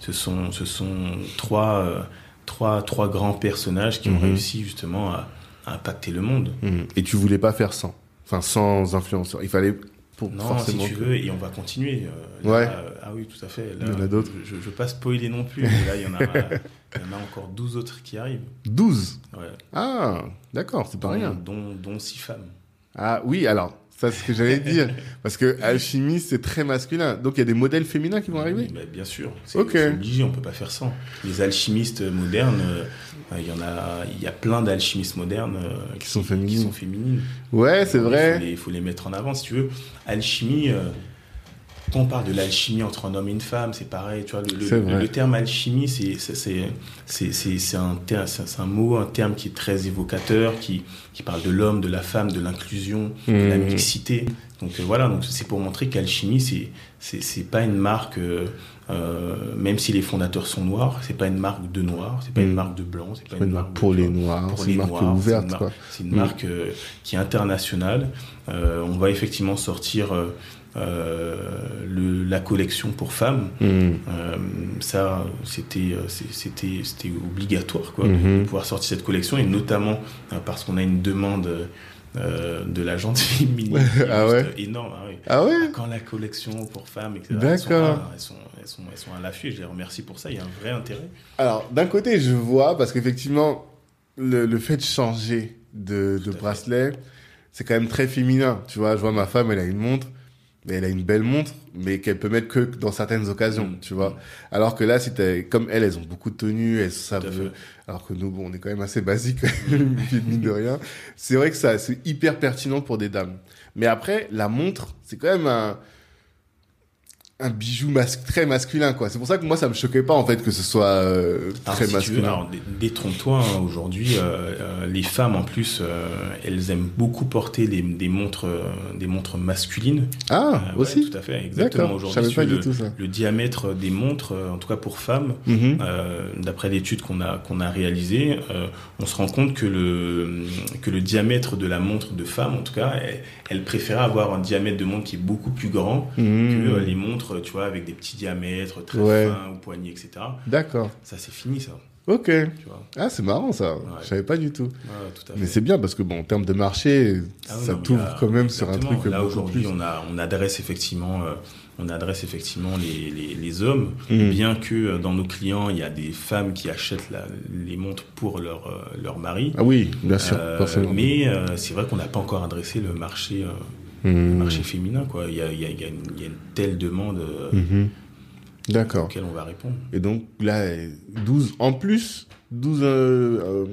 ce sont, ce sont trois, trois, trois grands personnages qui ont mhm. réussi justement à, impacter le monde. Mhm. Et tu voulais pas faire sans Enfin, sans influenceur. Il fallait pour non, si tu veux, et on va continuer. Euh, ouais. ah oui, tout à fait. il y en a d'autres. Je ne veux pas spoiler non plus, mais là, il y, en a, il y en a encore 12 autres qui arrivent. 12 Ouais. Ah, d'accord, c'est pas rien. Dont, dont 6 femmes. Ah oui, alors, ça, c'est ce que j'allais dire. Parce que alchimie, c'est très masculin. Donc, il y a des modèles féminins qui vont arriver Bien sûr. C'est obligé, on peut pas faire sans. Les alchimistes modernes, euh, il y en a, il y a plein d'alchimistes modernes euh, qui, sont féminines. Qui sont féminines. Ouais, c'est vrai. Il faut, les, mettre en avant, si tu veux. Alchimie, euh, quand on parle de l'alchimie entre un homme et une femme, c'est pareil. Tu vois, le, le, terme alchimie, c'est c'est un, un mot, un terme qui est très évocateur, qui, qui parle de l'homme, de la femme, de l'inclusion, de la mmh. mixité. Donc euh, voilà, donc c'est pour montrer qu'alchimie, c'est c'est pas une marque, euh, euh, même si les fondateurs sont noirs, c'est pas une marque de noir, c'est pas une mmh. marque de blanc, c'est pas une, marque pour les noirs, c'est une marque ouverte. C'est une, marque, mmh. qui est internationale. on va effectivement sortir euh, le, la collection pour femmes. Mm. Euh, ça, c'était, euh, c'était, c'était obligatoire, quoi, mm-hmm. de pouvoir sortir cette collection, et notamment parce qu'on a une demande. de la gente féminine ah ouais. énorme. Ah, ah ouais? Quand la collection pour femmes, etc. D'accord. Elles sont, elles, sont, elles, sont, à l'affût je les remercie pour ça. Il y a un vrai intérêt. Alors, d'un côté, je vois, parce qu'effectivement, le, le, fait de changer de, de bracelet, c'est quand même très féminin. Tu vois, je vois ma femme, elle a une montre mais elle a une belle montre, mais qu'elle peut mettre que dans certaines occasions, mm. tu vois. Alors que là, si comme elles, elles ont beaucoup de tenues, elles savent, alors que nous, bon, on est quand même assez basique, mine de rien. C'est vrai que ça, c'est hyper pertinent pour des dames. Mais après, la montre, c'est quand même un, un bijou très masculin quoi. C'est pour ça que moi ça me choquait pas en fait que ce soit euh, très masculin. détrompe-toi hein, aujourd'hui euh, euh, les femmes en plus elles aiment beaucoup porter des, des montres des montres masculines. Ah aussi. tout à fait exactement. Aujourd'hui le, le, diamètre des montres en tout cas pour femmes mhm. d'après l'étude qu'on a qu'on a réalisée on se rend compte que le que le diamètre de la montre de femme en tout cas elle, elle préférait avoir un diamètre de montre qui est beaucoup plus grand mhm. que les montres tu vois, avec des petits diamètres très fins, au poignet, etc. D'accord. Ça, c'est fini, ça. Ok. Tu vois. Ah, c'est marrant, ça. Je savais pas du tout. tout Mais c'est bien parce que, bon, en termes de marché, ah ça t'ouvre quand même sur un truc. Là, aujourd'hui, on, a, on adresse effectivement. Euh, on adresse effectivement les, les, les hommes, hmm. bien que euh, dans nos clients, il y a des femmes qui achètent la, les montres pour leur, euh, leur mari. Ah oui, bien sûr, Mais c'est vrai qu'on n'a pas encore adressé le marché Mmh. marché féminin. Quoi. Il, y a, il, y a, il, y a une, telle demande euh, mmh. D'accord. auquel on va répondre. Et donc là, 12 en plus 12 euh, euh,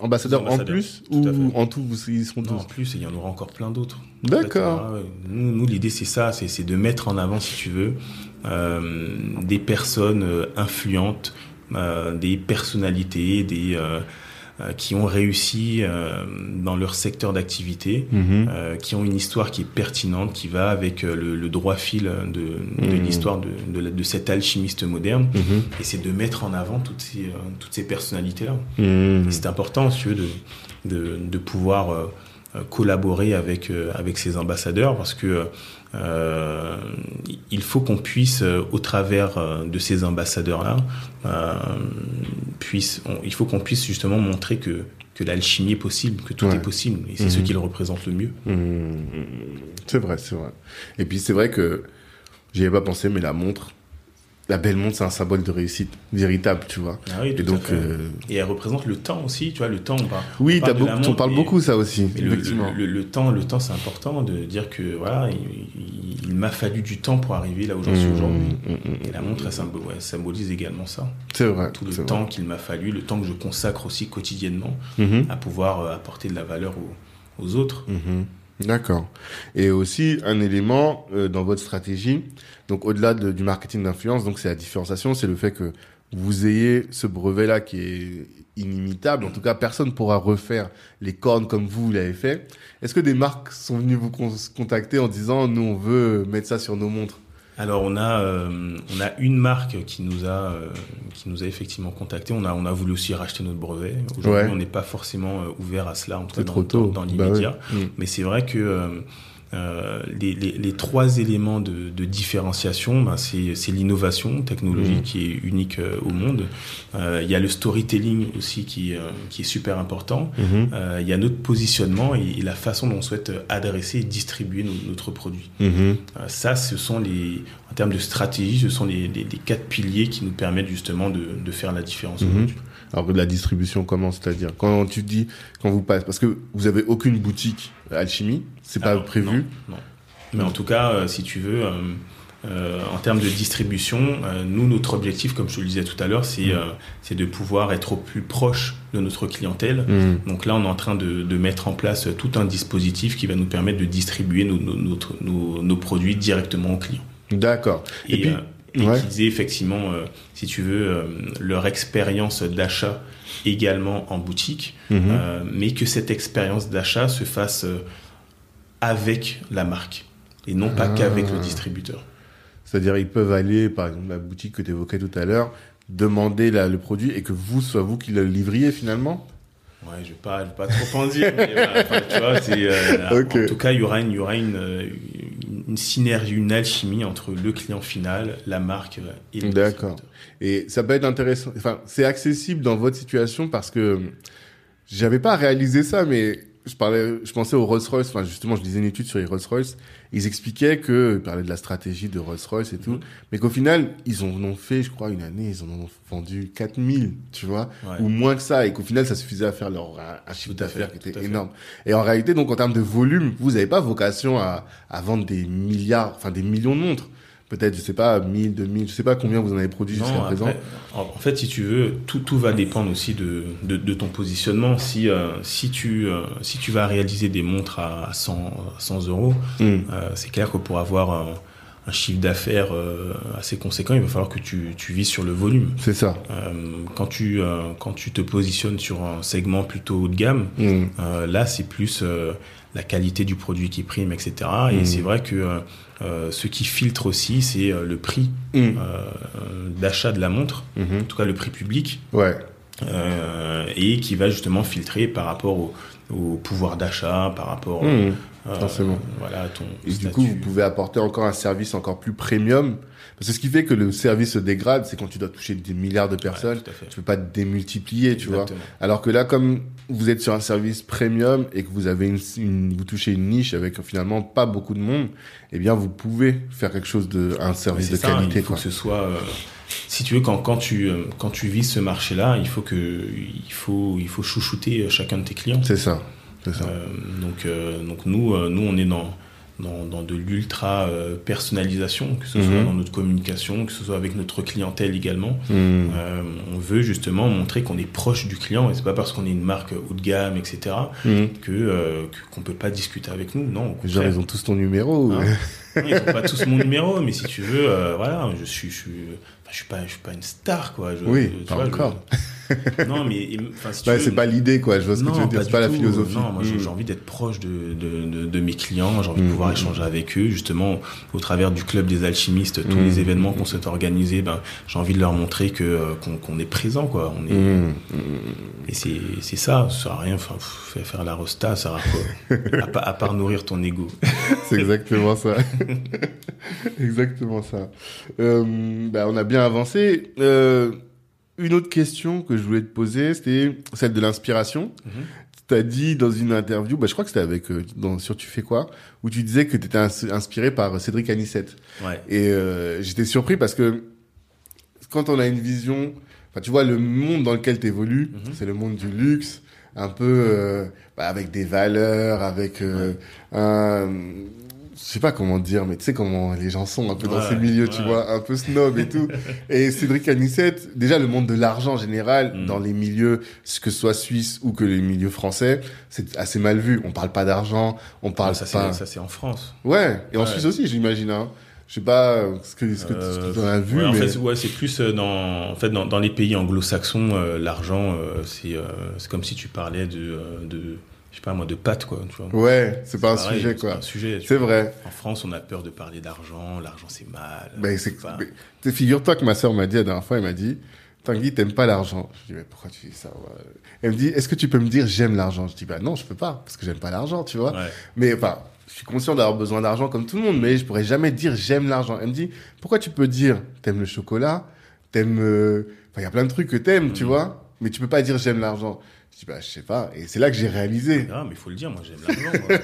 ambassadeurs, en plus Ou en tout, vous, ils seront 12 En plus, et il y en aura encore plein d'autres. D'accord. nous, nous l'idée, c'est ça, c'est de mettre en avant, si tu veux, euh, des personnes influentes, des personnalités, des qui ont réussi euh, dans leur secteur d'activité, Mhm. euh, qui ont une histoire qui est pertinente, qui va avec euh, le, le droit fil de, de Mhm. l'histoire de, de, cet alchimiste moderne. Mhm. Et c'est de mettre en avant toutes ces, euh, toutes ces personnalités-là. C'est important, si tu veux, de, pouvoir euh, euh, collaborer avec, euh, avec ces ambassadeurs parce que euh, il faut qu'on puisse, euh, au travers euh, de ces ambassadeurs-là, euh, puisse, on- il faut qu'on puisse justement montrer que, que l'alchimie est possible, que tout Ouais. est possible. Et c'est Mhm. ce qui le représente le mieux. Mmh, C'est vrai, c'est vrai. Et puis c'est vrai que j'y avais pas pensé, mais la montre, la belle montre, c'est un symbole de réussite véritable, tu vois. Ah oui, Et donc, euh, Et elle représente le temps aussi, tu vois, le temps. on parle- oui, on parle beaucoup, on parle beaucoup ça aussi, le, temps, le temps, c'est important de dire que voilà, il, m'a fallu du temps pour arriver là où j'en suis Mmh, aujourd'hui. mmh, mmh, Et la montre, elle symbolise également ça. C'est vrai. Tout le temps qu'il m'a fallu, le temps que je consacre aussi quotidiennement à pouvoir euh, apporter de la valeur aux, aux autres. D'accord. Et aussi un élément euh, dans votre stratégie, donc au-delà de- du marketing d'influence, donc c'est la différenciation, c'est le fait que vous ayez ce brevet-là qui est inimitable. En tout cas, personne pourra refaire les cornes comme vous, l'avez fait. Est-ce que des marques sont venues vous con- contacter en disant nous on veut mettre ça sur nos montres? Alors on a, euh, on a une marque qui nous a, euh, qui nous a effectivement contacté. On a, on a voulu aussi racheter notre brevet. Aujourd'hui, Ouais. on n'est pas forcément euh, ouvert à cela, en tout cas dans, trop tôt. dans, dans Bah l'immédiat. ouais. Mm. Mais c'est vrai que euh, les, les, les trois éléments de, de différenciation, ben, c'est l'innovation technologique Mhm. qui est unique euh, au monde. Euh, Il y a le storytelling aussi qui, euh, qui est super important. Mhm. Euh, Il y a notre positionnement et, et la façon dont on souhaite adresser et distribuer no- notre produit. Mhm. Euh, ça, ce sont les, en termes de stratégie, ce sont les, les, les quatre piliers qui nous permettent justement de, de faire la différence Mhm. aujourd'hui. Alors la distribution, comment C'est-à-dire quand tu dis quand vous passez, parce que vous avez aucune boutique alchimie, c'est pas Alors, prévu. Non, non. Mais en tout cas, euh, si tu veux, euh, euh, en termes de distribution, euh, nous, notre objectif, comme je te le disais tout à l'heure, c'est euh, c'est de pouvoir être au plus proche de notre clientèle. Mhm. Donc là, on est en train de, de mettre en place tout un dispositif qui va nous permettre de distribuer nos, nos, notre- nos, nos produits directement aux clients. D'accord. Et, Et, puis, et ouais. qu'ils aient effectivement, euh, si tu veux, euh, leur expérience d'achat également en boutique, Mhm. euh, mais que cette expérience d'achat se fasse avec la marque et non pas Ah. qu'avec le distributeur. C'est-à-dire ils peuvent aller, par exemple, la boutique que tu évoquais tout à l'heure, demander la- le produit et que vous, soit vous qui le livriez finalement? Ouais, je vais pas, je vais pas trop en dire, mais voilà, enfin, tu vois, c'est, Ok. en tout cas, il y aura une, il y aura une, une, une synergie, une alchimie entre le client final, la marque euh, et le D'accord. Et ça peut être intéressant. Enfin, c'est accessible dans votre situation parce que j'avais pas réalisé ça, mais je parlais, je pensais au Rolls-Royce. Enfin, justement, je lisais une étude sur les Rolls-Royce. Ils expliquaient que, ils parlaient de la stratégie de Rolls-Royce et tout, Mhm. mais qu'au final, ils en ont fait, je crois, une année, ils en ont vendu 4000, tu vois, Ouais. ou moins que ça, et qu'au final, ça suffisait à faire leur, un, un chiffre d'affaires qui était énorme. Et en réalité, donc, en termes de volume, vous n'avez pas vocation à, à vendre des milliards, enfin, des millions de montres. Peut-être, je sais pas, 1000, 2000, je sais pas combien vous en avez produit jusqu'à présent. en, fait, si tu veux, tout, tout va dépendre aussi de, de, de ton positionnement. Si, euh, si, tu, euh, si tu vas réaliser des montres à, à 100, à 100 euros, Hmm. euh, c'est clair que pour avoir un, un chiffre d'affaires assez conséquent, il va falloir que tu, tu vises sur le volume. C'est ça. Quand, tu, quand tu te positionnes sur un segment plutôt haut de gamme, Hmm. là, c'est plus la qualité du produit qui prime, etc. Et Mhm. c'est vrai que euh, euh, ce qui filtre aussi, c'est euh, le prix Hmm. euh, d'achat de la montre, Mhm. en tout cas le prix public, Ouais. euh, et qui va justement filtrer par rapport au, au pouvoir d'achat, par rapport forcément. voilà, ton Et du coup, vous pouvez apporter encore un service encore plus premium. Parce que ce qui fait que le service se dégrade, c'est quand tu dois toucher des milliards de Ouais, personnes, fait. tu peux pas te démultiplier, tu vois. Alors que là, comme vous êtes sur un service premium et que vous avez une, une- vous touchez une niche avec finalement pas beaucoup de monde, eh bien, vous pouvez faire quelque chose de, un service de ça, qualité, il faut quoi. que ce soit. euh, si tu veux, quand, quand tu euh, quand tu vises ce marché-là, il faut que il faut il faut chouchouter chacun de tes clients. C'est ça. C'est ça. Euh, donc, euh, donc nous, euh, nous, on est dans, dans, dans de l'ultra euh, personnalisation, que ce soit Mhm. dans notre communication, que ce soit avec notre clientèle également. Hmm. Euh, on veut justement montrer qu'on est proche du client et c'est pas parce qu'on est une marque haut de gamme, etc., que euh, que- qu'on peut pas discuter avec nous. Non, Genre, ils ont tous ton numéro. Hein ils ont pas tous mon numéro, mais si tu veux, voilà, je suis, je suis, je suis pas, je suis pas une star, quoi. Je, oui, pas vois, je- encore. non, mais si Ouais, veux- c'est pas l'idée, quoi. Je vois ce que non, tu veux dire. C'est pas la philosophie. Non, moi j'ai Mm. j'ai envie d'être proche de, de, de, de mes clients, j'ai envie de Mm, pouvoir échanger avec eux, justement au travers du club des alchimistes, tous les événements qu'on s'est organisés, ben j'ai envie de leur montrer que euh, qu'on est présent, quoi. On est et c'est c'est ça, ça sert à rien. Enfin, pff, faire la rosta, ça sert à quoi? À, pa- à part nourrir ton ego. C'est exactement ça. exactement ça. Euh, bah, on a bien avancé. Euh, une autre question que je voulais te poser, c'était celle de l'inspiration. Mhm. Tu as dit dans une interview, bah, je crois que c'était avec euh, dans, sur Tu fais quoi, où tu disais que tu étais inspiré par Cédric Anissette. Ouais. Et euh, j'étais surpris parce que quand on a une vision, enfin tu vois le monde dans lequel tu évolues, Mhm. c'est le monde du luxe, un peu euh, bah, avec des valeurs, avec un je sais pas comment dire, mais tu sais comment les gens sont un peu dans ces milieux, tu vois, un peu snob et tout. et Cédric Anissette, déjà le monde de l'argent en général, Mm. dans les milieux, que ce soit suisse ou que les milieux français, c'est assez mal vu. On parle pas d'argent, on parle ça pas. c'est ça c'est en France. Ouais, et en Ouais. Suisse aussi, j'imagine. Hein. Je sais pas euh, ce que ce que, tu en as vu, ouais, en mais fait, ouais, c'est plus euh, dans, en fait, dans, dans les pays anglo-saxons, euh, l'argent, euh, c'est, euh, c'est comme si tu parlais de, euh, de, je sais pas moi, de pâtes, quoi. Tu vois. ouais, c'est pas un sujet quoi. pas un sujet. C'est vrai. En France, on a peur de parler d'argent. L'argent, c'est mal. Ben, tu sais, figure-toi que ma sœur m'a dit la dernière fois, elle m'a dit, Tanguy, t'aimes pas l'argent. Je dis, mais pourquoi tu dis ça Elle me dit, est-ce que tu peux me dire j'aime l'argent? Je dis, bah non, je peux pas, parce que j'aime pas l'argent, tu vois. ouais. Mais enfin, je suis conscient d'avoir besoin d'argent comme tout le monde, mais je pourrais jamais dire j'aime l'argent. Elle me dit, pourquoi tu peux dire t'aimes le chocolat, t'aimes, euh, enfin, il y a plein de trucs que t'aimes, tu Mhm. vois, mais tu peux pas dire j'aime l'argent. Je dis, bah, je sais pas. Et c'est là que j'ai réalisé. Ah, mais il faut le dire, moi, j'aime l'argent. moi.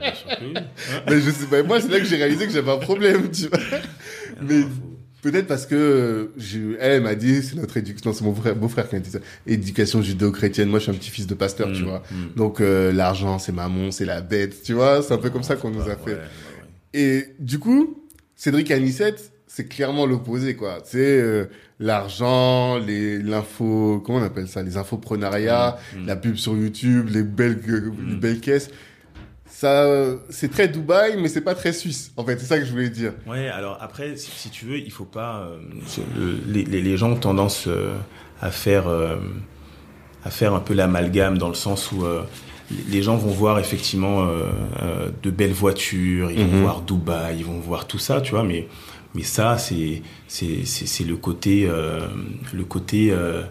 Bien sûr que oui. Hein mais je sais pas, moi, c'est là que j'ai réalisé que j'avais un problème, tu vois. Mais- Non, faut- Peut-être parce que je, elle m'a dit, c'est notre éducation, c'est mon frère, beau-frère qui m'a dit ça, éducation judéo-chrétienne. Moi, je suis un petit-fils de pasteur, tu Mm, vois. mm. Donc, euh, l'argent, c'est maman, c'est la bête, tu vois. C'est un peu comme ça qu'on nous a Ouais, fait. ouais, ouais. Et du coup, Cédric Anissette, c'est clairement l'opposé, quoi. C'est euh, l'argent, les l'info, comment on appelle ça, les infoprenariats, Mm, mm. la pub sur YouTube, les belles, euh, les Mm. belles caisses. Ça, c'est très Dubaï, mais c'est pas très suisse. En fait, c'est ça que je voulais dire. Ouais, alors après, si, si tu veux, il faut pas. euh, les, les, les gens ont tendance euh, à faire euh, à faire un peu l'amalgame dans le sens où euh, les gens vont voir effectivement euh, euh, de belles voitures, ils vont voir Dubaï, ils vont voir tout ça, tu vois, mais mais ça c'est le côté euh, le côté euh,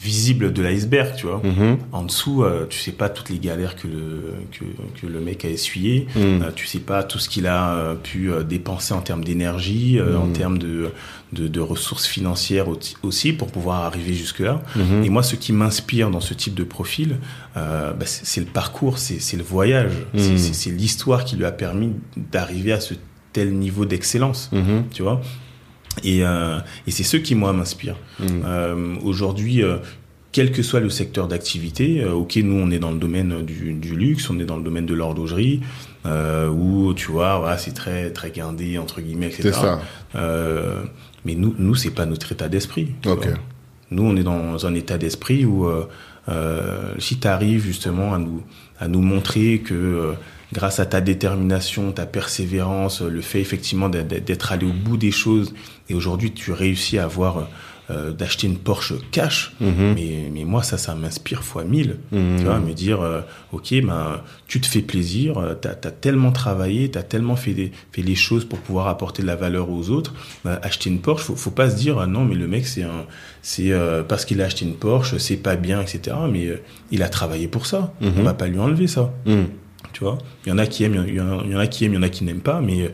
visible de l'iceberg, tu vois. En dessous, euh, tu sais pas toutes les galères que le que, que le mec a essuyées. Mm. Euh, tu sais pas tout ce qu'il a pu dépenser en termes d'énergie, euh, en Mhm. termes de, de, de ressources financières au- aussi pour pouvoir arriver jusque-là. Mhm. Et moi, ce qui m'inspire dans ce type de profil, bah, c'est le parcours, c'est le voyage, Mhm. c'est l'histoire qui lui a permis d'arriver à ce tel niveau d'excellence, Mhm. tu vois. Et, euh, et c'est ce qui, moi, m'inspire. Mhm. Euh, Aujourd'hui, euh, quel que soit le secteur d'activité, euh, ok, nous on est dans le domaine du, du luxe, on est dans le domaine de l'horlogerie, où tu vois, voilà, c'est très très guindé entre guillemets, etc. C'est ça. Mais nous, nous c'est pas notre état d'esprit. tu Ok. vois. Nous, on est dans un état d'esprit où si tu arrives justement à nous à nous montrer que grâce à ta détermination, ta persévérance, le fait effectivement d'être- allé au bout des choses, et aujourd'hui tu réussis à avoir euh, d'acheter une Porsche cash, Mhm. mais, mais moi ça, ça m'inspire fois mille. Mhm. Tu vois, me dire, euh, ok, ben, tu te fais plaisir, euh, t'as as tellement travaillé, t'as tellement fait, des, fait les choses pour pouvoir apporter de la valeur aux autres. Ben, acheter une Porsche, faut, faut pas se dire, ah non, mais le mec, c'est un, c'est euh, parce qu'il a acheté une Porsche, c'est pas bien, etc. Mais euh, il a travaillé pour ça. Mhm. On va pas lui enlever ça. Tu vois, il y en a qui aiment, il y en a, qui aiment, il y en a qui n'aiment pas, mais,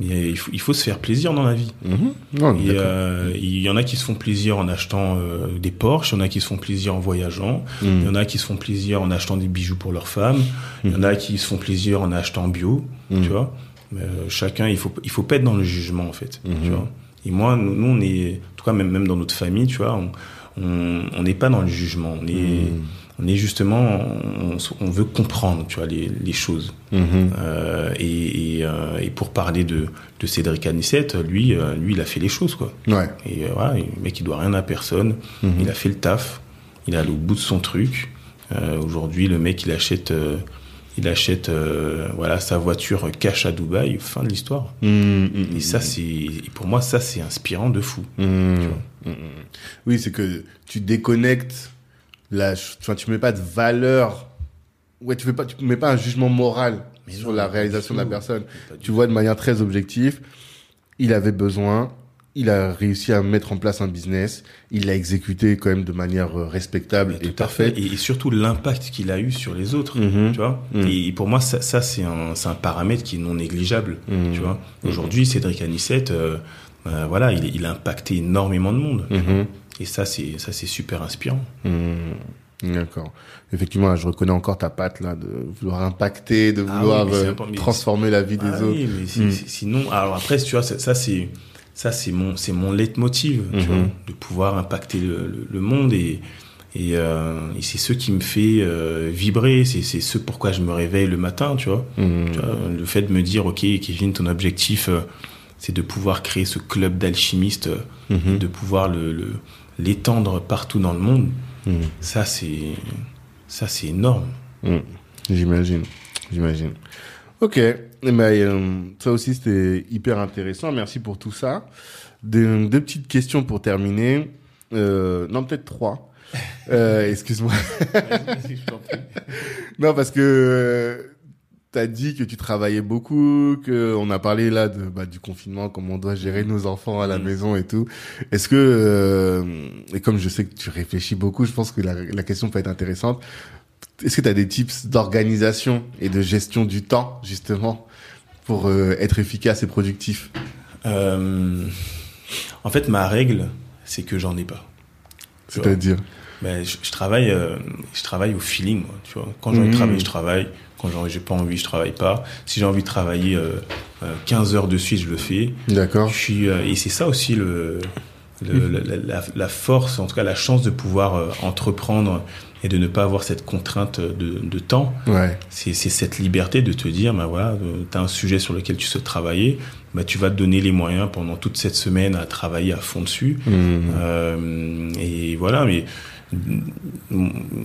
mais il, faut, il faut se faire plaisir dans la vie. Mhm. Non, Et d'accord. euh, il y en a qui se font plaisir en achetant euh, des Porsche, il y en a qui se font plaisir en voyageant, il y en a qui se font plaisir en achetant des bijoux pour leurs femmes, il y en a qui se font plaisir en achetant bio, Mhm. tu vois. Mais, euh, chacun, il faut, il faut pas être dans le jugement en fait, tu vois. Et moi, nous, nous, on est, en tout cas même, même dans notre famille, tu vois, on on on n'est pas dans le jugement, on est. on est justement, on, on veut comprendre, tu vois, les, les choses. Mhm. Euh, et, et, euh, et pour parler de, de Cédric Anissette, lui, euh, lui, il a fait les choses, quoi. Ouais. Et euh, voilà, le mec, il doit rien à personne. Mhm. Il a fait le taf. Il est allé au bout de son truc. Euh, Aujourd'hui, le mec, il achète, il achète euh, voilà sa voiture cash à Dubaï, fin de l'histoire. Mmh, Et ça, c'est pour moi, ça c'est inspirant de fou. tu vois. Oui, c'est que tu déconnectes la, tu vois, tu mets pas de valeur. Ouais, tu fais pas, tu mets pas un jugement moral Mais sur non, la réalisation de la personne. Tu vois de manière très objective. Il avait besoin. Il a réussi à mettre en place un business. Il l'a exécuté quand même de manière euh, respectable Mais et parfaite. Et, et surtout l'impact qu'il a eu sur les autres. Mhm. Tu vois Mhm. Et pour moi, ça, ça c'est un, paramètre qui est non négligeable. Mhm. Tu vois Aujourd'hui, Cédric Anissette, euh, euh, voilà, il, il a impacté énormément de monde. Et ça, c'est ça, c'est super inspirant. Hmm, D'accord. Effectivement, là, je reconnais encore ta patte là de vouloir impacter, de Ah vouloir oui, mais c'est euh, transformer la vie des Ah autres. oui, mais Mm. c'est- sinon, alors après, tu vois, ça, c'est ça c'est mon c'est mon leitmotiv, tu vois, de pouvoir impacter le, le- le monde et et, euh, et c'est ce qui me fait euh, vibrer, c'est c'est ce pourquoi je me réveille le matin, tu vois. Tu vois, le fait de me dire, ok, Kevin, ton objectif, euh, c'est de pouvoir créer ce club d'alchimistes, de pouvoir le le- l'étendre partout dans le monde. Hmm. Ça, c'est ça, c'est énorme. Hmm. J'imagine, j'imagine. Ok, eh ben, euh, ça aussi c'était hyper intéressant. Merci pour tout ça. Deux, deux petites questions pour terminer. Euh, non, peut-être trois. Euh, Excuse-moi. Non, parce que tu as dit que tu travaillais beaucoup, que on a parlé là de bah, du confinement, comment on doit gérer nos enfants à la Mhm. maison et tout. Est-ce que euh, et comme je sais que tu réfléchis beaucoup, je pense que la, la question peut être intéressante. Est-ce que tu as des tips d'organisation et de gestion du temps justement pour euh, être efficace et productif? Euh, en fait, ma règle, c'est que j'en ai pas. C'est-à-dire? Ben, je, je travaille, euh, je travaille au feeling, moi, tu vois. Quand j'ai envie de Mhm. travailler, je travaille. Quand j'ai pas envie, je travaille pas. Si j'ai envie de travailler euh, euh, 15 heures de suite, je le fais. D'accord. Je suis, euh, et c'est ça aussi le, le- la, la- la force, en tout cas la chance de pouvoir euh, entreprendre et de ne pas avoir cette contrainte de, de temps. Ouais. C'est cette liberté de te dire, ben voilà, tu as un sujet sur lequel tu souhaites travailler, ben tu vas te donner les moyens pendant toute cette semaine à travailler à fond dessus. Euh, et voilà, mais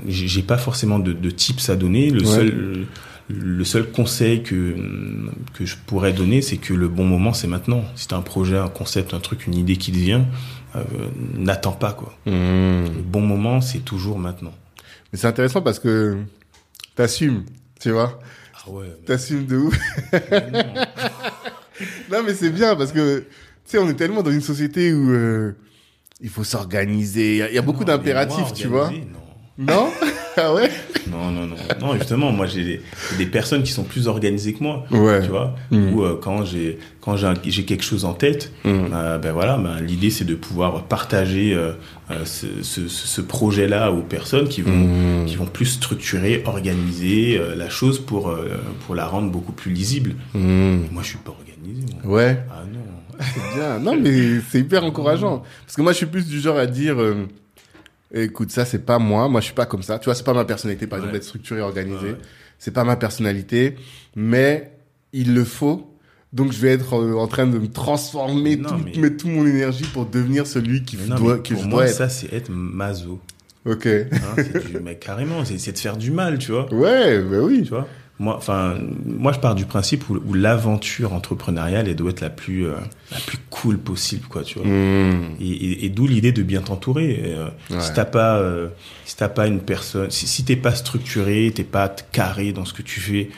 j'ai pas forcément de, de tips à donner. Le Ouais. seul, le seul conseil que que je pourrais donner, c'est que le bon moment, c'est maintenant. Si t'as un projet, un concept, un truc, une idée qui te vient, euh, n'attends pas quoi. Mhm. Le bon moment, c'est toujours maintenant. Mais c'est intéressant parce que t'assumes, tu vois. Ah ouais. T'assumes de ouf. Non, mais c'est bien parce que, tu sais, on est tellement dans une société où euh, il faut s'organiser. Il y a- il y, a beaucoup d'impératifs, tu vois. Non. Non Ah ouais Non, non, non. Non, justement, moi, j'ai des, personnes qui sont plus organisées que moi. Ouais. Tu vois Mm. Ou euh, quand j'ai quand j'ai quelque chose en tête, Mm. euh, ben voilà, ben, l'idée c'est de pouvoir partager euh, euh, ce, ce, ce projet-là aux personnes qui vont Mm. qui vont plus structurer, organiser la chose pour pour la rendre beaucoup plus lisible. Moi, je suis pas organisé. moi. Ouais, Ah non. C'est bien. Non, mais c'est hyper encourageant. Parce que moi, je suis plus du genre à dire, euh, écoute, ça, c'est pas moi. Moi, je suis pas comme ça. Tu vois, c'est pas ma personnalité, par exemple, d'être structuré, organisé. Ouais. C'est pas ma personnalité. Mais il le faut. Donc, je vais être euh, en train de me transformer, Non, tout, mais- mettre toute mon énergie pour devenir celui qui non, doit, que pour je moi, dois être. ça c'est être maso. Ok. Hein, du- mais carrément, c'est c'est de faire du mal, tu vois. Ouais, bah oui. Tu vois? Moi, enfin, moi, je pars du principe où, où l'aventure entrepreneuriale, elle doit être la plus, euh, la plus cool possible, quoi, tu vois. Mm. Et, et- et d'où l'idée de bien t'entourer. Euh, Ouais. Si t'as pas, euh, si t'as pas une personne, si, si t'es pas structuré, t'es pas carré dans ce que tu fais,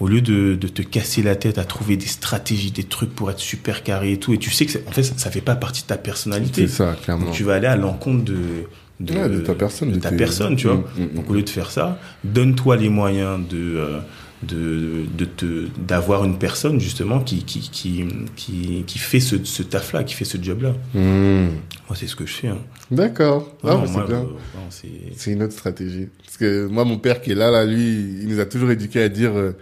au lieu de, de te casser la tête à trouver des stratégies, des trucs pour être super carré et tout, et tu sais que en fait, ça, ça fait pas partie de ta personnalité. C'est ça, clairement. Donc tu vas aller à l'encontre de, de, Ouais, de ta personne, de ta personne, tu vois. Mm, mm, Donc au lieu de faire ça, donne-toi les moyens de euh, de de te d'avoir une personne justement qui qui qui qui, qui fait ce, ce taf là, qui fait ce job là. Mm. Moi c'est ce que je fais. Hein. D'accord. Ah, bah, c'est bien. euh, c'est une autre stratégie. Parce que moi, mon père qui est là, là, lui, il nous a toujours éduqué à dire, euh,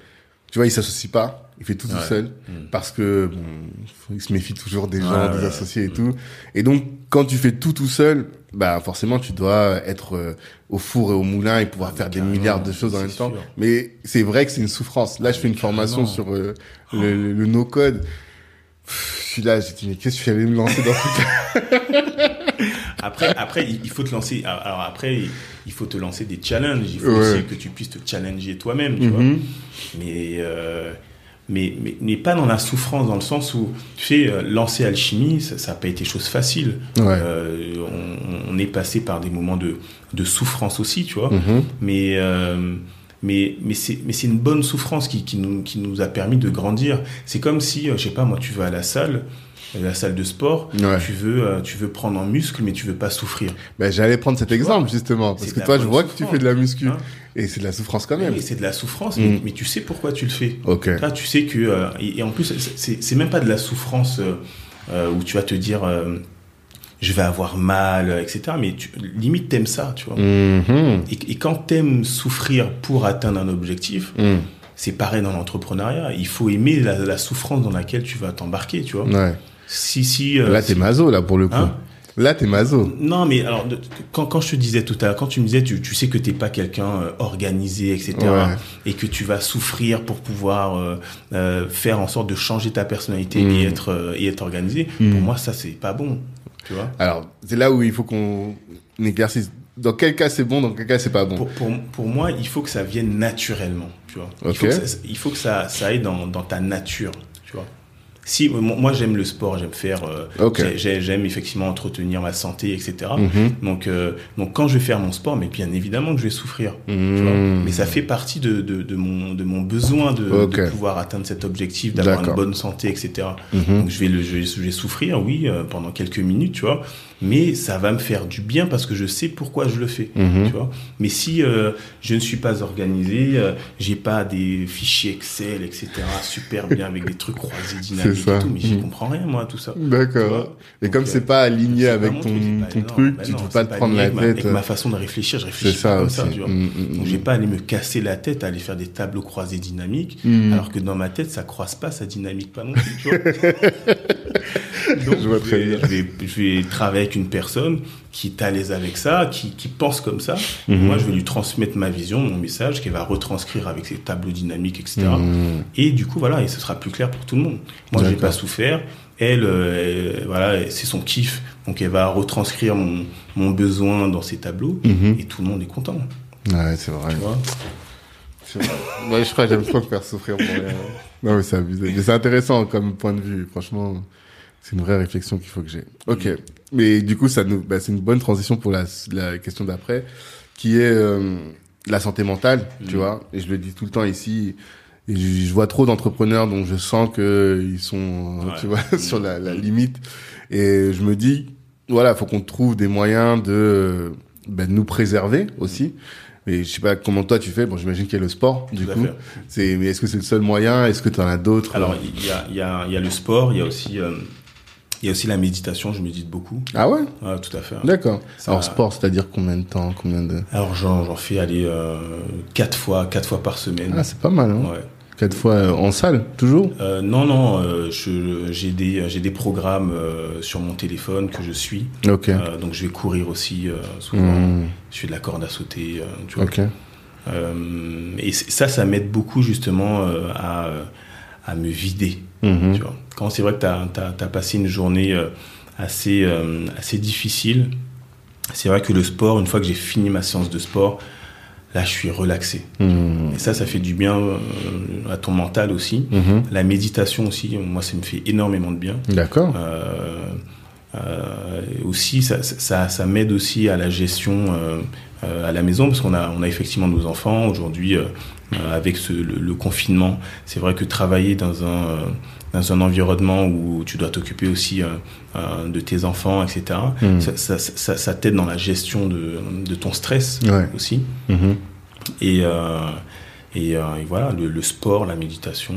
tu vois, il s'associe pas, il fait tout tout seul, Mm. parce que bon, il se méfie toujours des gens, Ouais, des associés et ouais. tout. Et donc, quand tu fais tout tout seul, bah forcément, tu dois être euh, au four et au moulin et pouvoir Ah, faire des milliards de choses en même temps. Mais c'est vrai que c'est une souffrance. Là, je fais une formation sur euh, le, le, le no-code. Je suis là, j'ai dit, mais qu'est-ce que je suis allé me lancer dans ce après, après, il faut te lancer. Alors après, il faut te lancer des challenges. Il faut aussi que tu puisses te challenger toi-même, tu vois. Mm-hmm. Mais, euh, mais, mais, mais, pas dans la souffrance, dans le sens où, tu sais, euh, lancer alchimie, ça n'a pas été chose facile. Euh, on, on, est passé par des moments de, de souffrance aussi, tu vois. Mm-hmm. Mais euh, mais mais c'est mais c'est une bonne souffrance qui, qui nous qui nous a permis de grandir c'est comme si euh, je sais pas moi tu vas à la salle la salle de sport, tu veux euh, tu veux prendre en muscle mais tu veux pas souffrir. Ben j'allais prendre cet exemple justement parce que toi je vois que tu fais de la muscu hein et c'est de la souffrance quand même. Oui, c'est de la souffrance mais, mm. tu sais pourquoi tu le fais. OK. tu sais que euh, et, en plus c'est même pas de la souffrance euh, où tu vas te dire je vais avoir mal etc mais tu, limite t'aimes ça tu vois. Mm-hmm. Et, et, quand t'aimes souffrir pour atteindre un objectif mm. C'est pareil dans l'entrepreneuriat. Il faut aimer la, la, souffrance dans laquelle tu vas t'embarquer, tu vois. Ouais. Si, si. Euh, là, t'es mazo, là, pour le coup. Hein là, t'es mazo. Non, mais alors, quand, quand je te disais tout à l'heure, quand tu me disais, tu, tu sais que t'es pas quelqu'un euh, organisé, etc., et que tu vas souffrir pour pouvoir euh, euh, faire en sorte de changer ta personnalité et mm. être et être organisé. Pour mm. moi, ça, c'est pas bon. Tu vois. Alors, c'est là où il faut qu'on éclaircisse. Dans quel cas c'est bon, dans quel cas c'est pas bon? Pour, pour, pour, moi, il faut que ça vienne naturellement. Tu vois. Il, faut que ça, il faut que ça, ça aille dans, dans ta nature. Si, moi j'aime le sport, j'aime faire, euh, j'aime effectivement entretenir ma santé, etc. Mhm. Donc, euh, donc quand je vais faire mon sport, mais bien évidemment que je vais souffrir. Mhm. Mais ça fait partie de, de, de, mon, de mon besoin de, de pouvoir atteindre cet objectif, d'avoir une bonne santé, etc. Mhm. Donc je vais, le, je, vais, souffrir, oui, euh, pendant quelques minutes, tu vois mais ça va me faire du bien parce que je sais pourquoi je le fais. Tu vois mais si euh, je ne suis pas organisé, euh, j'ai pas des fichiers Excel, etc., super bien avec des trucs croisés dynamiques et tout, mais j'y mhm. comprends rien, moi, tout ça. D'accord. Et comme c'est pas aligné euh, avec ton, ton truc, bah tu ne peux pas te prendre la tête. Avec ma façon de réfléchir, je réfléchis ça comme ça, tu vois. Mhm, Donc, j'ai pas à aller me casser la tête à aller faire des tableaux croisés dynamiques, alors que dans ma tête, ça croise pas, ça dynamique pas non plus, tu vois. Donc, je, vois très bien. je, vais, je vais travailler avec une personne qui est à l'aise avec ça, qui, qui pense comme ça. Moi, je vais lui transmettre ma vision, mon message, qu'elle va retranscrire avec ses tableaux dynamiques, etc. Et du coup, voilà, et ce sera plus clair pour tout le monde. Moi, j'ai pas souffert. Elle, euh, voilà, c'est son kiff. Donc, elle va retranscrire mon, mon besoin dans ses tableaux. Mhm. Et tout le monde est content. Ouais, c'est vrai. Tu vois Moi, je crois que j'aime trop faire souffrir pour rien. Non, mais c'est abusé. Mais c'est intéressant comme point de vue, franchement. C'est une vraie réflexion qu'il faut que j'ai. Ok, mais du coup, ça nous, bah, c'est une bonne transition pour la, la question d'après, qui est euh, la santé mentale, tu mm. vois. Et je le dis tout le temps ici. Et je, vois trop d'entrepreneurs dont je sens que ils sont, tu vois, sur la, la, limite. Et je me dis, voilà, faut qu'on trouve des moyens de, ben, nous préserver aussi. Mais je sais pas comment toi tu fais. Bon, j'imagine qu'il y a le sport, du coup. C'est, mais est-ce que c'est le seul moyen? Est-ce que tu en as d'autres? Alors, il y a, il y a, il y a le sport. Il y a aussi euh, il y a aussi la méditation, je médite beaucoup. Ah ouais? Ouais, tout à fait. D'accord. Alors sport, c'est-à-dire combien de temps combien de... Alors j'en fais aller euh, quatre fois, quatre fois par semaine. Ah c'est pas mal. Hein ouais. Quatre fois euh, en salle, toujours? Euh, Non, non. Euh, j'ai des programmes euh, sur mon téléphone que je suis. Donc je vais courir aussi souvent. Mmh. Je fais de la corde à sauter. tu vois. Ok. et ça, ça m'aide beaucoup justement à à me vider. Mmh. Tu vois quand c'est vrai que tu as, passé une journée assez, assez difficile, c'est vrai que le sport, une fois que j'ai fini ma séance de sport, là, je suis relaxé. Mmh. Et ça, ça fait du bien euh, à ton mental aussi. Mmh. La méditation aussi, moi, ça me fait énormément de bien. D'accord. aussi, ça, ça, ça m'aide aussi à la gestion à la maison, parce qu'on a, on a effectivement nos enfants. Aujourd'hui, avec ce, le, confinement, c'est vrai que travailler dans un dans un environnement où tu dois t'occuper aussi euh, euh, de tes enfants, etc. Mm. Ça, ça, ça, t'aide dans la gestion de, de ton stress aussi. Mm-hmm. Et, euh, et, et, voilà, le, sport, la méditation.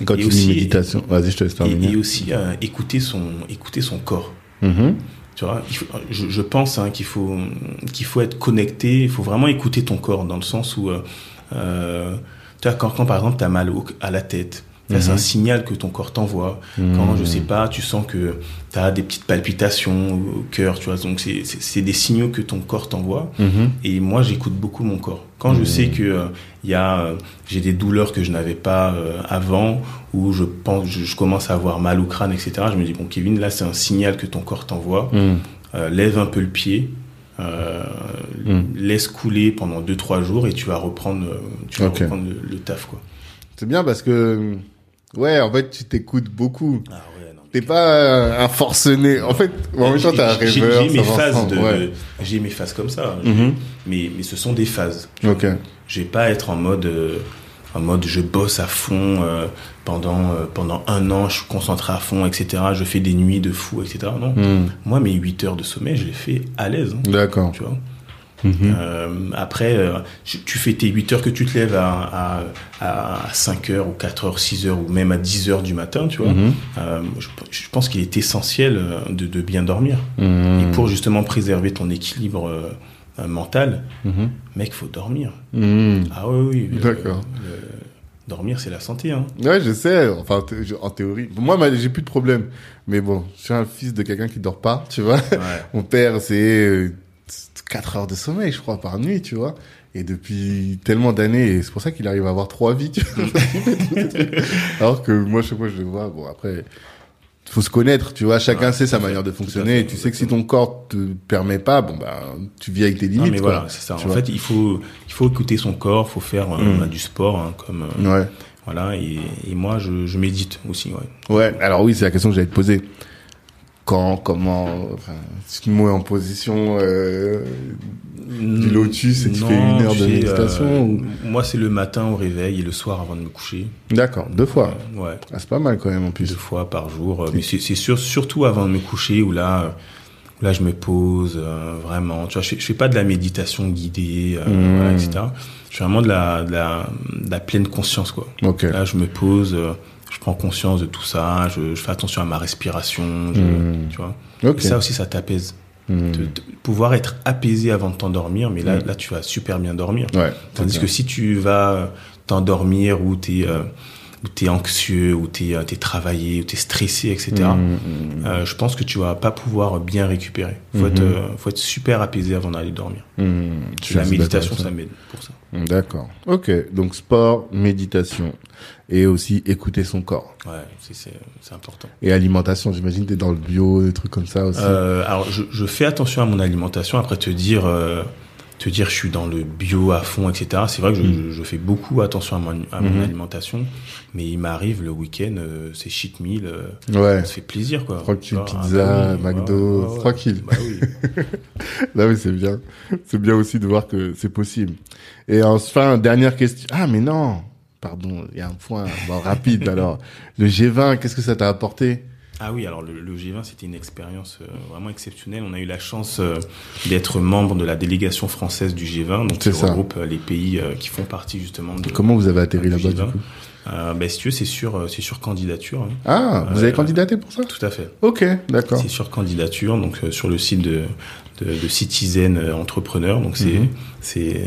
et quand tu aussi, dis méditation, vas-y, je te laisse terminer. Et, aussi écouter, son, écouter son corps. Mm-hmm. Tu vois, je, je, pense hein, qu'il faut, qu'il faut être connecté, il faut vraiment écouter ton corps dans le sens où, euh, tu vois, quand, quand par exemple tu as mal au, à la tête, c'est un mhm. signal que ton corps t'envoie. Quand, je sais mhm. pas, tu sens que tu as des petites palpitations au cœur, tu vois. Donc, c'est des signaux que ton corps t'envoie. Mhm. Et moi, j'écoute beaucoup mon corps. Quand je sais que euh, y a, euh, j'ai des douleurs que je n'avais pas euh, avant, ou je pense, je, commence à avoir mal au crâne, etc. Je me dis bon, Kevin, là, c'est un signal que ton corps t'envoie. lève un peu le pied. laisse couler pendant 2-3 jours et tu vas reprendre, tu vas reprendre le, taf quoi. C'est bien parce que ouais en fait tu t'écoutes beaucoup. Ah T'es pas un forcené. En fait, en même temps, t'es un rêveur. J'ai mes phases de, j'ai mes phases comme ça. Mhm. Mais, mais ce sont des phases. Ok. Je vais pas être en mode, euh, en mode je bosse à fond euh, pendant, euh, pendant un an, je suis concentré à fond, etc. Je fais des nuits de fou, etc. Non. Mhm. Moi, mes 8 heures de sommeil, je les fais à l'aise. Hein. D'accord. Tu vois. Mhm. Euh, après, euh, tu fais tes 8 heures que tu te lèves à, à, 5 heures ou 4 heures, 6 heures ou même à 10 heures du matin, tu vois. Mhm. Euh, je, pense qu'il est essentiel de, de bien dormir. Mhm. Et pour justement préserver ton équilibre mental, mec, faut dormir. Ah oui, oui. D'accord. Dormir, c'est la santé. Hein. Ouais, je sais. Enfin, en théorie. Moi, j'ai plus de problème. Mais bon, je suis un fils de quelqu'un qui dort pas, tu vois. Mon père, c'est 4 heures de sommeil, je crois, par nuit, tu vois. Et depuis tellement d'années, c'est pour ça qu'il arrive à avoir trois vies, tu vois. Alors que moi, chaque fois, je le vois, bon, après, faut se connaître, tu vois. Chacun sait sa manière de fonctionner. et tu sais que si ton corps te permet pas, bon, bah, tu vis avec tes limites, mais voilà, c'est ça. en fait, il faut, il faut écouter son corps, faut faire euh, mm. du sport, hein, comme, euh, ouais. voilà. Et, et moi, je, je médite aussi, ouais. Ouais. Alors oui, c'est la question que j'allais te poser quand, comment, enfin, mot est en position euh, du lotus et tu fais une heure de méditation euh, Moi, c'est le matin au réveil et le soir avant de me coucher. D'accord, deux fois. Euh, ouais. Ah, c'est pas mal quand même en plus. Deux fois par jour. Mais c'est sûr, surtout avant de me coucher où là, là, je me pose vraiment. Tu vois, je, je, fais pas de la méditation guidée, mmh. etc. Je fais vraiment de la, de la, de la pleine conscience, quoi. Okay. Là, je me pose je prends conscience de tout ça, je, fais attention à ma respiration, hmm. tu vois. Et ça aussi, ça t'apaise. Hmm. De, pouvoir être apaisé avant de t'endormir, mais là, hmm. là, tu vas super bien dormir. Tandis que si tu vas t'endormir ou tu es, euh, es, anxieux, ou tu es, es, travaillé, ou tu es stressé, etc., euh, je pense que tu vas pas pouvoir bien récupérer. Il faut, être, euh, faut être super apaisé avant d'aller dormir. La méditation, ça m'aide pour ça. D'accord. Ok. Donc sport, méditation et aussi écouter son corps. Ouais, c'est important. Et alimentation, j'imagine tu es dans le bio, des trucs comme ça aussi. Euh, alors je, je, fais attention à mon alimentation. Après te dire, euh, te dire je suis dans le bio à fond, etc. C'est vrai que je, mm. je, fais beaucoup attention à, mon, à mon mm-hmm. alimentation, mais il m'arrive le week-end, euh, c'est cheat meal, euh, ouais. ça fait plaisir quoi. Tranquille, pizza, McDo, tranquille. Bah oui. Là oui c'est bien. C'est bien aussi de voir que c'est possible. Et enfin, dernière question. Ah, mais non. Pardon, il y a un point rapide. alors, le G20, qu'est-ce que ça t'a apporté? Ah oui, alors le, G20, c'était une expérience euh, vraiment exceptionnelle. On a eu la chance euh, d'être membre de la délégation française du G20, donc qui regroupe euh, les pays qui font partie justement de. Comment vous avez atterri là-bas du coup ben, si tu veux, c'est sur, c'est sur candidature. Hein. Ah, vous avez candidaté pour ça? Tout à fait. Ok, d'accord. C'est sur candidature, donc sur le site de, de, Citizen Entrepreneur. Donc c'est mhm.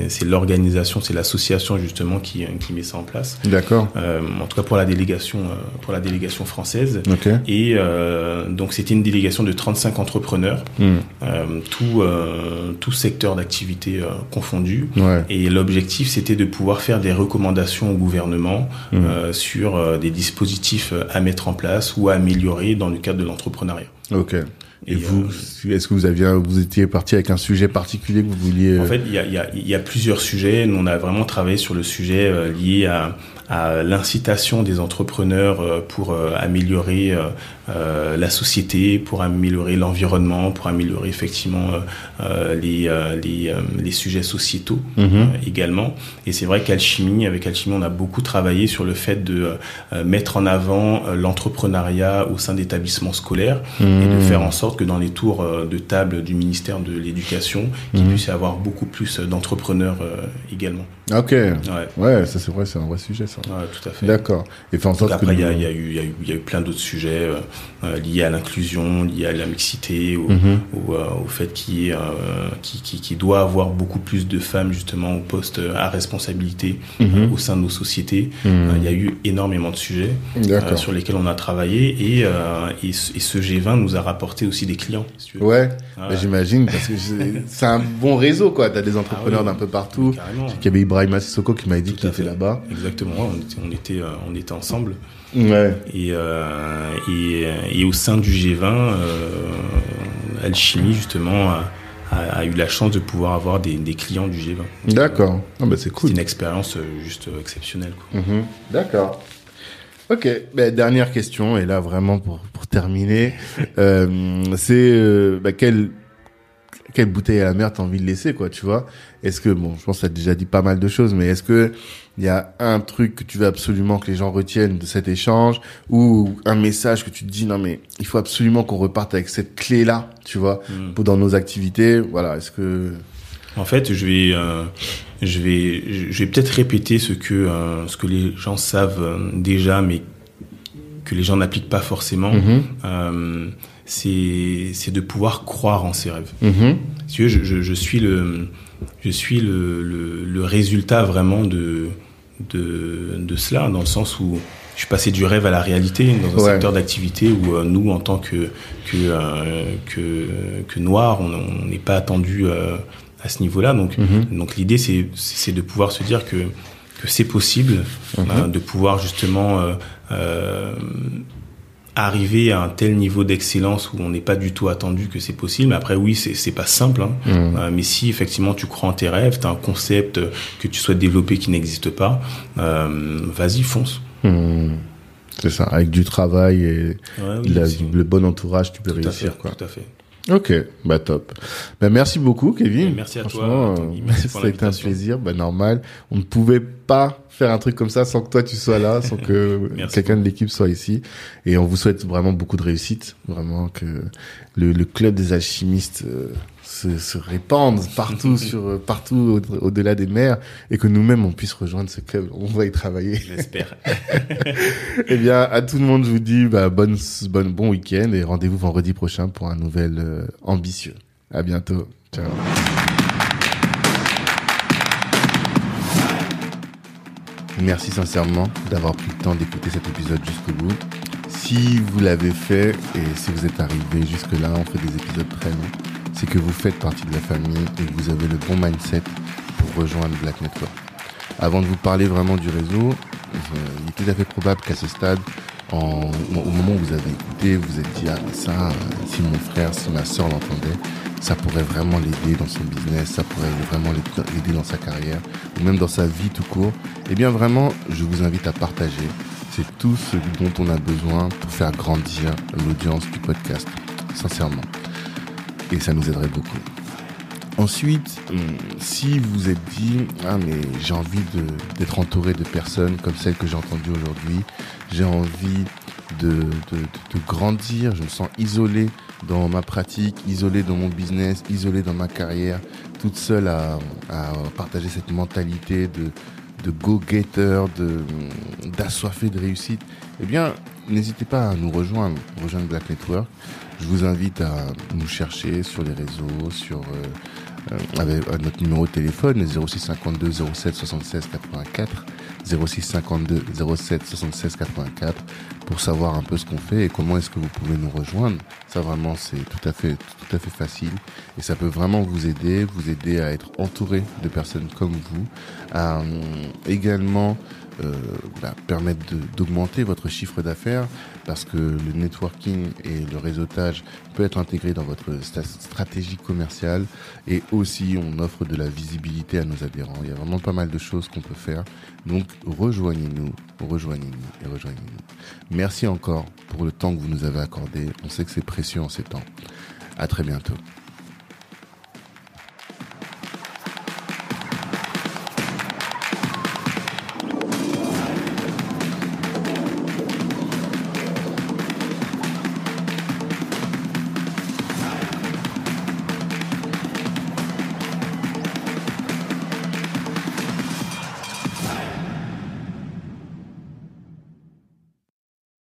c'est l'organisation, c'est l'association justement qui, qui met ça en place. D'accord. Euh, en tout cas pour la délégation euh, pour la délégation française. Ok. Et euh, donc c'était une délégation de 35 entrepreneurs, mhm. tout tout secteur d'activité confondu. Ouais. Et l'objectif c'était de pouvoir faire des recommandations au gouvernement mhm. sur des dispositifs à mettre en place ou à améliorer dans le cadre de l'entrepreneuriat. Ok. Et, vous, euh, est-ce que vous aviez, vous étiez parti avec un sujet particulier que vous vouliez En euh, fait, il y a, y, a, y a, plusieurs sujets. Nous, on a vraiment travaillé sur le sujet euh, lié à, à l'incitation des entrepreneurs pour améliorer euh, la société, pour améliorer l'environnement, pour améliorer effectivement euh, les, euh, les, les, sujets sociétaux mhm. également. Et c'est vrai qu'Alchimie, avec Alchimie, on a beaucoup travaillé sur le fait de mettre en avant l'entrepreneuriat au sein d'établissements scolaires et de mhm. faire en sorte que dans les tours de table du ministère de l'Éducation, qu'il mhm. puisse y avoir beaucoup plus d'entrepreneurs également. Ok. Ouais, ouais ça c'est vrai, c'est un vrai sujet ça. Ouais, tout à fait. D'accord. Et fait en sorte après, il y, a, y, a eu, y, a eu, y a eu plein d'autres sujets. Euh, lié à l'inclusion, lié à la mixité, au, mhm. euh, au, fait qu'il euh, qui, qui, qui, doit avoir beaucoup plus de femmes justement au poste à responsabilité mhm. au sein de nos sociétés. Mhm. il y a eu énormément de sujets sur lesquels on a travaillé et, et, ce G20 nous a rapporté aussi des clients. Si tu veux. Ouais, bah, j'imagine parce que c'est un bon réseau quoi. T'as des entrepreneurs ah d'un peu partout. Il Ibrahim Sissoko qui m'a dit qu'il était là-bas. Exactement, on était, on était, on était ensemble. Ouais. Et, euh, et, et, au sein du G20, euh, Alchimie justement a, eu la chance de pouvoir avoir des, clients du G20. D'accord. Ah bah c'est cool. C'est une expérience juste exceptionnelle. Mhm. D'accord. Ok, ben, dernière question, et là vraiment pour, pour terminer, euh, c'est euh, bah, quelle, quelle bouteille à la mer t'as envie de laisser, quoi, tu vois Est-ce que, bon, je pense que ça a déjà dit pas mal de choses, mais est-ce que il y a un truc que tu veux absolument que les gens retiennent de cet échange, ou un message que tu te dis, non mais il faut absolument qu'on reparte avec cette clé-là, tu vois, hmm. pour dans nos activités, voilà, est-ce que... En fait, je vais... Euh je vais, je vais peut-être répéter ce que, euh, ce que les gens savent euh, déjà, mais que les gens n'appliquent pas forcément. Mhm. Euh, c'est de pouvoir croire en ses rêves. Mhm. je, je, je, suis le, je suis le, le, résultat vraiment de, de, de, cela, dans le sens où je suis passé du rêve à la réalité dans un secteur d'activité où nous, en tant que, que, que, que noirs, on n'est pas attendu à ce niveau-là. Donc, mhm. donc l'idée, c'est de pouvoir se dire que, que c'est possible mhm. hein, de pouvoir justement euh, euh, arriver à un tel niveau d'excellence où on n'est pas du tout attendu que c'est possible. Mais après, oui, c'est pas simple. Hein. Mhm. Euh, mais si effectivement tu crois en tes rêves, tu as un concept que tu souhaites développer qui n'existe pas, vas-y, fonce. C'est ça, avec du travail et le bon entourage, tu peux réussir. quoi. Tout à fait. Ok, bah top. Bah merci beaucoup, Kevin. merci à toi. Merci ça a été un plaisir. Bah normal. On ne pouvait pas faire un truc comme ça sans que toi tu sois là, sans que quelqu'un de l'équipe soit ici. Et on vous souhaite vraiment beaucoup de réussite, vraiment que le, le club des alchimistes euh, se, se répandent partout sur euh, partout au-delà des mers et que nous-mêmes on puisse rejoindre ce club. On va y travailler. J'espère. eh bien, à tout le monde, je vous dis bah, bonne, bonne, bon week-end et rendez-vous vendredi prochain pour un nouvel euh, ambitieux. À bientôt. Ciao. Merci sincèrement d'avoir pris le temps d'écouter cet épisode jusqu'au bout. Si vous l'avez fait et si vous êtes arrivé jusque-là, on fait des épisodes très longs c'est que vous faites partie de la famille et que vous avez le bon mindset pour rejoindre Black Network. Avant de vous parler vraiment du réseau, euh, il est tout à fait probable qu'à ce stade, au moment où vous avez écouté, vous êtes dit, ah ça, si mon frère, si ma soeur l'entendait, ça pourrait vraiment l'aider dans son business, ça pourrait vraiment l'aider dans sa carrière, ou même dans sa vie tout court. Eh bien vraiment, je vous invite à partager. C'est tout ce dont on a besoin pour faire grandir l'audience du podcast, sincèrement et ça nous aiderait beaucoup. Ensuite, hum, si vous êtes dit, ah mais j'ai envie d'être entouré de personnes comme celles que j'ai entendues aujourd'hui, j'ai envie de, de, de, grandir, je me sens isolé dans ma pratique, isolé dans mon business, isolé dans ma carrière, toute seule à, à partager cette mentalité de, de go-getter, d'assoiffé de réussite, eh bien, n'hésitez pas à nous rejoindre, rejoindre Black Network. Je vous invite à nous chercher sur les réseaux, sur euh, euh, avec notre numéro de téléphone 06 52 07 76 84 06 52 07 76 84 pour savoir un peu ce qu'on fait et comment est-ce que vous pouvez nous rejoindre. Ça vraiment c'est tout à fait tout à fait facile et ça peut vraiment vous aider, vous aider à être entouré de personnes comme vous, à euh, également euh, bah, permettre d'augmenter votre chiffre d'affaires parce que le networking et le réseautage peut être intégré dans votre stratégie commerciale et aussi on offre de la visibilité à nos adhérents. Il y a vraiment pas mal de choses qu'on peut faire. Donc rejoignez-nous, rejoignez-nous et rejoignez-nous. Merci encore pour le temps que vous nous avez accordé. On sait que c'est précieux en ces temps. À très bientôt.